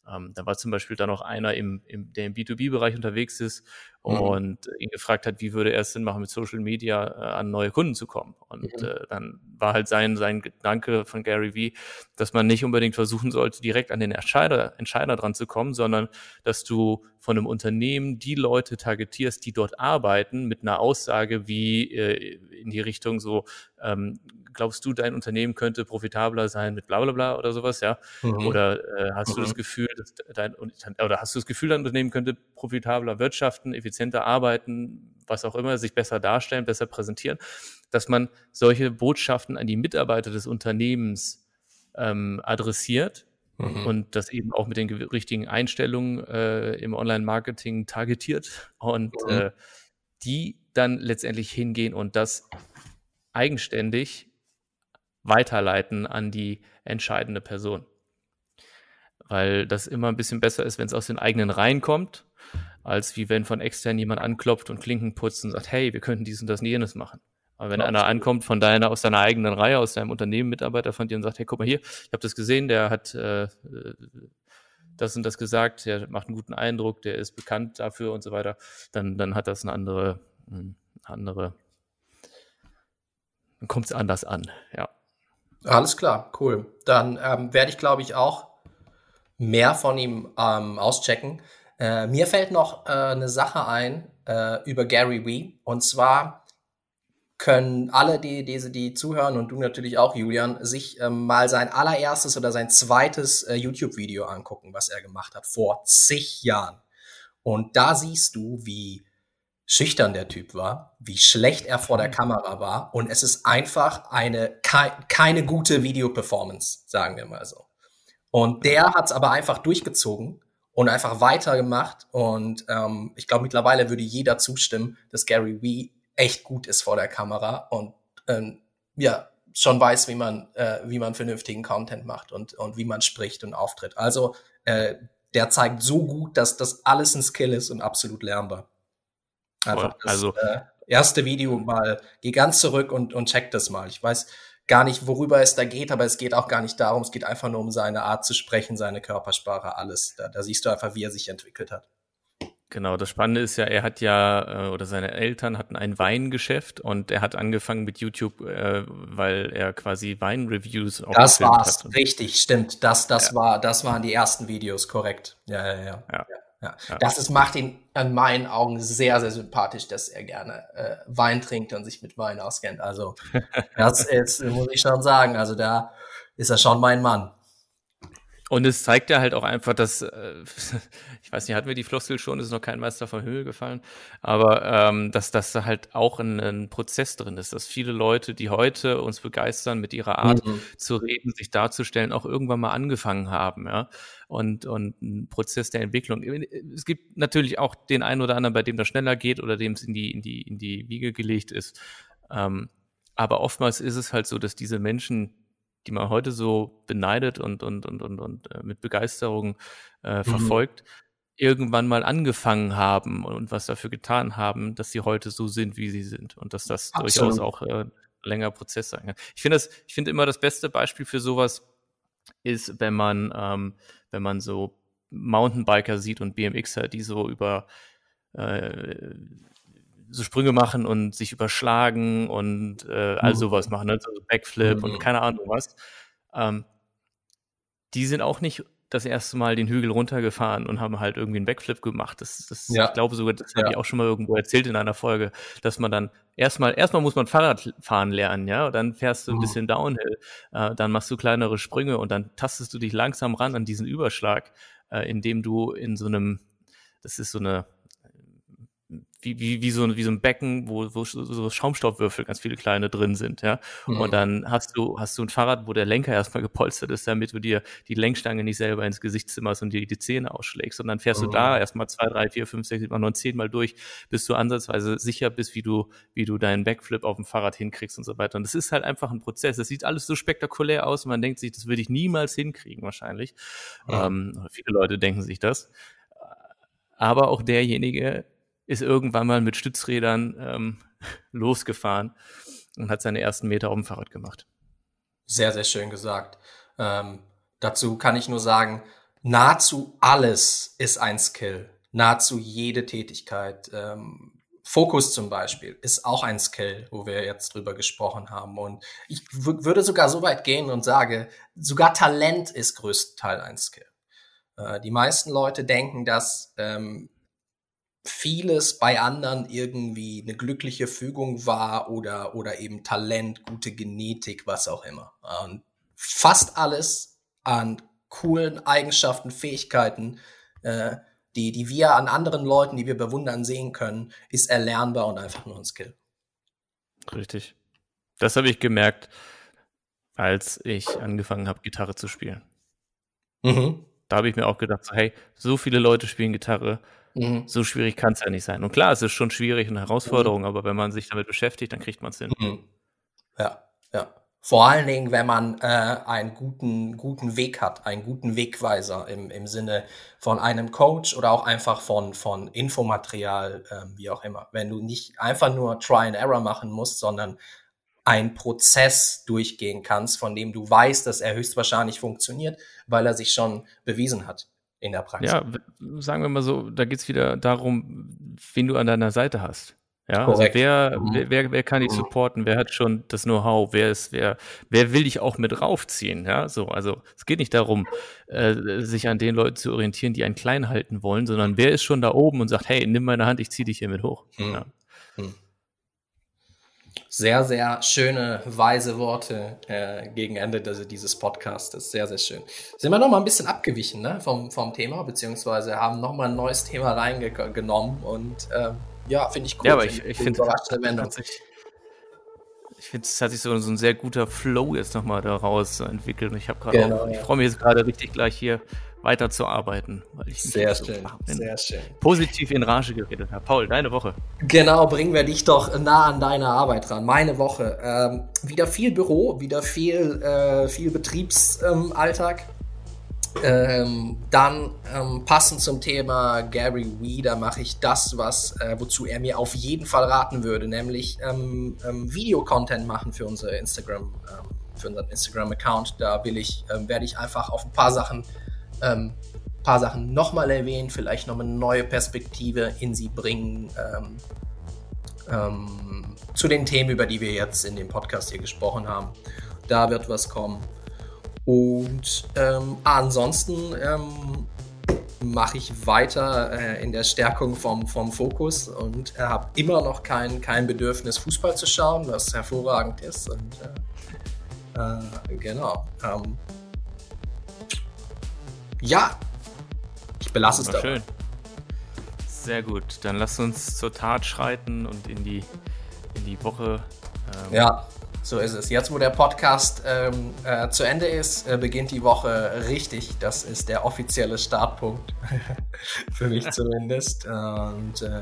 Ähm, da war zum Beispiel dann noch einer, im, im, der im B2B-Bereich unterwegs ist mhm. und ihn gefragt hat, wie würde er es denn machen, mit Social Media äh, an neue Kunden zu kommen. Und mhm. äh, dann war halt sein, sein Gedanke von Gary Vee, dass man nicht unbedingt versuchen sollte, direkt an den Entscheider, Entscheider dran zu kommen, sondern dass du von einem Unternehmen die Leute targetierst, die dort arbeiten, mit einer Aussage wie äh, in die Richtung so, ähm, glaubst du, dein Unternehmen könnte profitabler sein mit bla bla bla oder sowas, ja? Mhm. Oder äh, hast mhm. du das mhm. Gefühl, dass dein oder hast du das Gefühl, dein Unternehmen könnte profitabler wirtschaften, effizienter arbeiten, was auch immer, sich besser darstellen, besser präsentieren, dass man solche Botschaften an die Mitarbeiter des Unternehmens ähm, adressiert mhm. und das eben auch mit den richtigen Einstellungen äh, im Online-Marketing targetiert und mhm. äh, die dann letztendlich hingehen und das eigenständig weiterleiten an die entscheidende Person. Weil das immer ein bisschen besser ist, wenn es aus den eigenen Reihen kommt, als wie wenn von extern jemand anklopft und Klinken putzt und sagt, hey, wir könnten dies und das und jenes machen. Aber wenn ja, einer ankommt von deiner, aus deiner eigenen Reihe, aus deinem Unternehmen, Mitarbeiter von dir und sagt, hey, guck mal hier, ich habe das gesehen, der hat äh, das und das gesagt, der macht einen guten Eindruck, der ist bekannt dafür und so weiter, dann, dann hat das eine andere, eine hm, andere, dann kommt es anders an, ja. Alles klar, cool. Dann ähm, werde ich, glaube ich, auch mehr von ihm ähm, auschecken. Äh, mir fällt noch äh, eine Sache ein äh, über Gary Wee. Und zwar können alle, die, die, die zuhören und du natürlich auch, Julian, sich ähm, mal sein allererstes oder sein zweites äh, YouTube-Video angucken, was er gemacht hat, vor zig Jahren. Und da siehst du, wie schüchtern der Typ war, wie schlecht er vor der mhm. Kamera war. Und es ist einfach eine ke keine gute Videoperformance, sagen wir mal so. Und der hat es aber einfach durchgezogen und einfach weitergemacht. Und ähm, ich glaube, mittlerweile würde jeder zustimmen, dass Gary Wee echt gut ist vor der Kamera und ähm, ja, schon weiß, wie man, äh, wie man vernünftigen Content macht und, und wie man spricht und auftritt. Also äh, der zeigt so gut, dass das alles ein Skill ist und absolut lernbar. Einfach das also, äh, erste Video mal, geh ganz zurück und, und check das mal. Ich weiß gar nicht, worüber es da geht, aber es geht auch gar nicht darum, es geht einfach nur um seine Art zu sprechen, seine Körpersprache, alles. Da, da siehst du einfach, wie er sich entwickelt hat. Genau, das Spannende ist ja, er hat ja, äh, oder seine Eltern hatten ein Weingeschäft und er hat angefangen mit YouTube, äh, weil er quasi Weinreviews auch Das war's, hat. richtig, stimmt. Das, das ja. war, das waren die ersten Videos, korrekt. Ja, ja, ja. ja. Ja. Ja. Das ist, macht ihn in meinen Augen sehr, sehr sympathisch, dass er gerne äh, Wein trinkt und sich mit Wein auskennt. Also, das ist, muss ich schon sagen. Also, da ist er schon mein Mann. Und es zeigt ja halt auch einfach, dass, äh, ich weiß nicht, hatten wir die Floskel schon, ist noch kein Meister von Höhe gefallen, aber ähm, dass das da halt auch ein, ein, Prozess drin ist, dass viele Leute, die heute uns begeistern, mit ihrer Art mhm. zu reden, sich darzustellen, auch irgendwann mal angefangen haben, ja. Und, und ein Prozess der Entwicklung. Es gibt natürlich auch den einen oder anderen, bei dem das schneller geht oder dem es in die, in die, in die Wiege gelegt ist. Ähm, aber oftmals ist es halt so, dass diese Menschen die man heute so beneidet und, und, und, und, und äh, mit Begeisterung äh, mhm. verfolgt, irgendwann mal angefangen haben und was dafür getan haben, dass sie heute so sind, wie sie sind. Und dass das Absolut. durchaus auch äh, länger Prozess sein kann. Ich finde das, ich finde immer das beste Beispiel für sowas ist, wenn man, ähm, wenn man so Mountainbiker sieht und BMXer, die so über äh, so Sprünge machen und sich überschlagen und äh, all mhm. sowas machen, ne? so Backflip mhm. und keine Ahnung was. Ähm, die sind auch nicht das erste Mal den Hügel runtergefahren und haben halt irgendwie einen Backflip gemacht. Das, das ja. ich glaube sogar, das ja. habe ich auch schon mal irgendwo erzählt in einer Folge, dass man dann erstmal, erstmal muss man Fahrrad fahren lernen, ja, und dann fährst du ein mhm. bisschen Downhill, äh, dann machst du kleinere Sprünge und dann tastest du dich langsam ran an diesen Überschlag, äh, indem du in so einem, das ist so eine, wie, wie, wie, so, wie so ein Becken, wo, wo so Schaumstoffwürfel ganz viele kleine drin sind, ja. Mhm. Und dann hast du, hast du ein Fahrrad, wo der Lenker erstmal gepolstert ist, damit du dir die Lenkstange nicht selber ins Gesicht zimmerst und dir die Zähne ausschlägst. Und dann fährst mhm. du da erstmal zwei, drei, vier, fünf, sechs, sieben, neun, zehn Mal durch, bis du ansatzweise sicher bist, wie du, wie du deinen Backflip auf dem Fahrrad hinkriegst und so weiter. Und das ist halt einfach ein Prozess. Das sieht alles so spektakulär aus und man denkt sich, das würde ich niemals hinkriegen, wahrscheinlich. Mhm. Ähm, viele Leute denken sich das. Aber auch derjenige, ist irgendwann mal mit Stützrädern ähm, losgefahren und hat seine ersten Meter auf dem Fahrrad gemacht. Sehr, sehr schön gesagt. Ähm, dazu kann ich nur sagen, nahezu alles ist ein Skill. Nahezu jede Tätigkeit. Ähm, Fokus zum Beispiel ist auch ein Skill, wo wir jetzt drüber gesprochen haben. Und ich würde sogar so weit gehen und sage, sogar Talent ist größtenteils ein Skill. Äh, die meisten Leute denken, dass ähm, vieles bei anderen irgendwie eine glückliche Fügung war oder, oder eben Talent, gute Genetik, was auch immer. Und fast alles an coolen Eigenschaften, Fähigkeiten, äh, die, die wir an anderen Leuten, die wir bewundern, sehen können, ist erlernbar und einfach nur ein Skill. Richtig. Das habe ich gemerkt, als ich angefangen habe, Gitarre zu spielen. Mhm. Da habe ich mir auch gedacht, so, hey, so viele Leute spielen Gitarre, Mhm. So schwierig kann es ja nicht sein. Und klar, es ist schon schwierig und eine Herausforderung, mhm. aber wenn man sich damit beschäftigt, dann kriegt man es hin. Mhm. Ja, ja. Vor allen Dingen, wenn man äh, einen guten, guten Weg hat, einen guten Wegweiser im, im Sinne von einem Coach oder auch einfach von, von Infomaterial, äh, wie auch immer. Wenn du nicht einfach nur Try and Error machen musst, sondern einen Prozess durchgehen kannst, von dem du weißt, dass er höchstwahrscheinlich funktioniert, weil er sich schon bewiesen hat in der Praxis. Ja, sagen wir mal so, da geht es wieder darum, wen du an deiner Seite hast. Ja, also wer, mhm. wer, wer kann die supporten? Wer hat schon das Know-how? Wer, ist, wer, wer, wer, wer kann die mhm. supporten? Wer hat schon das Know-how? Wer ist, wer, wer will dich auch mit raufziehen? Ja, so, also es geht nicht darum, äh, sich an den Leuten zu orientieren, die einen klein halten wollen, sondern wer ist schon da oben und sagt, hey, nimm meine Hand, ich zieh dich hier mit hoch. Mhm. Ja. Sehr, sehr schöne, weise Worte äh, gegen Ende des, dieses Podcasts. Sehr, sehr schön. Sind wir noch mal ein bisschen abgewichen ne, vom, vom Thema, beziehungsweise haben noch mal ein neues Thema reingenommen und ähm, ja, finde ich cool. Ja, aber ich, ich finde, ich finde, es hat sich so, so ein sehr guter Flow jetzt nochmal daraus entwickelt. Und ich habe gerade genau, ich freue mich jetzt gerade richtig gleich hier weiterzuarbeiten, weil ich sehr schön, so sehr schön. positiv in Rage geredet habe. Paul, deine Woche. Genau, bringen wir dich doch nah an deine Arbeit ran. Meine Woche. Ähm, wieder viel Büro, wieder viel, äh, viel Betriebsalltag. Ähm, dann ähm, passend zum Thema Gary Weeder mache ich das, was äh, wozu er mir auf jeden Fall raten würde, nämlich ähm, ähm Videocontent machen für unsere Instagram, ähm, für unseren Instagram-Account. Da will ich, ähm, werde ich einfach auf ein paar Sachen, ähm, paar Sachen nochmal erwähnen, vielleicht noch eine neue Perspektive in sie bringen. zu den Themen, über die wir jetzt in dem Podcast hier gesprochen haben. Da wird was kommen. Und ähm, ansonsten ähm, mache ich weiter äh, in der Stärkung vom, vom Fokus und äh, habe immer noch kein, kein Bedürfnis, Fußball zu schauen, was hervorragend ist. Und äh, äh genau. Ja, ich belasse es dabei. Schön. Sehr gut. Dann lass uns zur Tat schreiten und in die, in die Woche. Ähm, ja. So ist es. Jetzt, wo der Podcast ähm, äh, zu Ende ist, äh, beginnt die Woche richtig. Das ist der offizielle Startpunkt. Für mich zumindest. Und äh,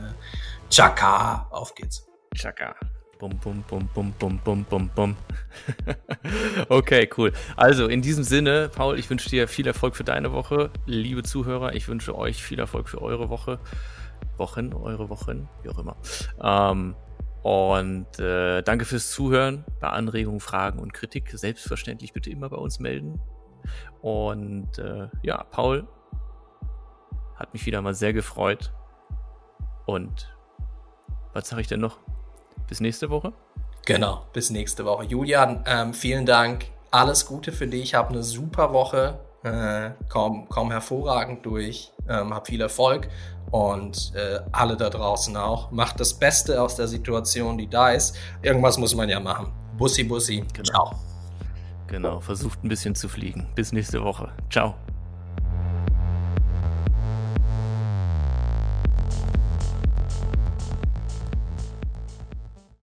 Chaka, auf geht's. Chaka. Bum, bum, bum, bum, bum, bum, bum, bum. okay, cool. Also in diesem Sinne, Paul, ich wünsche dir viel Erfolg für deine Woche. Liebe Zuhörer, ich wünsche euch viel Erfolg für eure Woche. Wochen, eure Wochen, wie auch immer. Ähm, und äh, danke fürs Zuhören. Bei Anregungen, Fragen und Kritik selbstverständlich bitte immer bei uns melden. Und äh, ja, Paul hat mich wieder mal sehr gefreut. Und was sage ich denn noch? Bis nächste Woche? Genau, bis nächste Woche. Julian, ähm, vielen Dank. Alles Gute für dich. Hab eine super Woche. Äh, komm, komm hervorragend durch. Ähm, hab viel Erfolg und äh, alle da draußen auch. Macht das Beste aus der Situation, die da ist. Irgendwas muss man ja machen. Bussi, Bussi. Genau. Ciao. Genau, versucht ein bisschen zu fliegen. Bis nächste Woche. Ciao.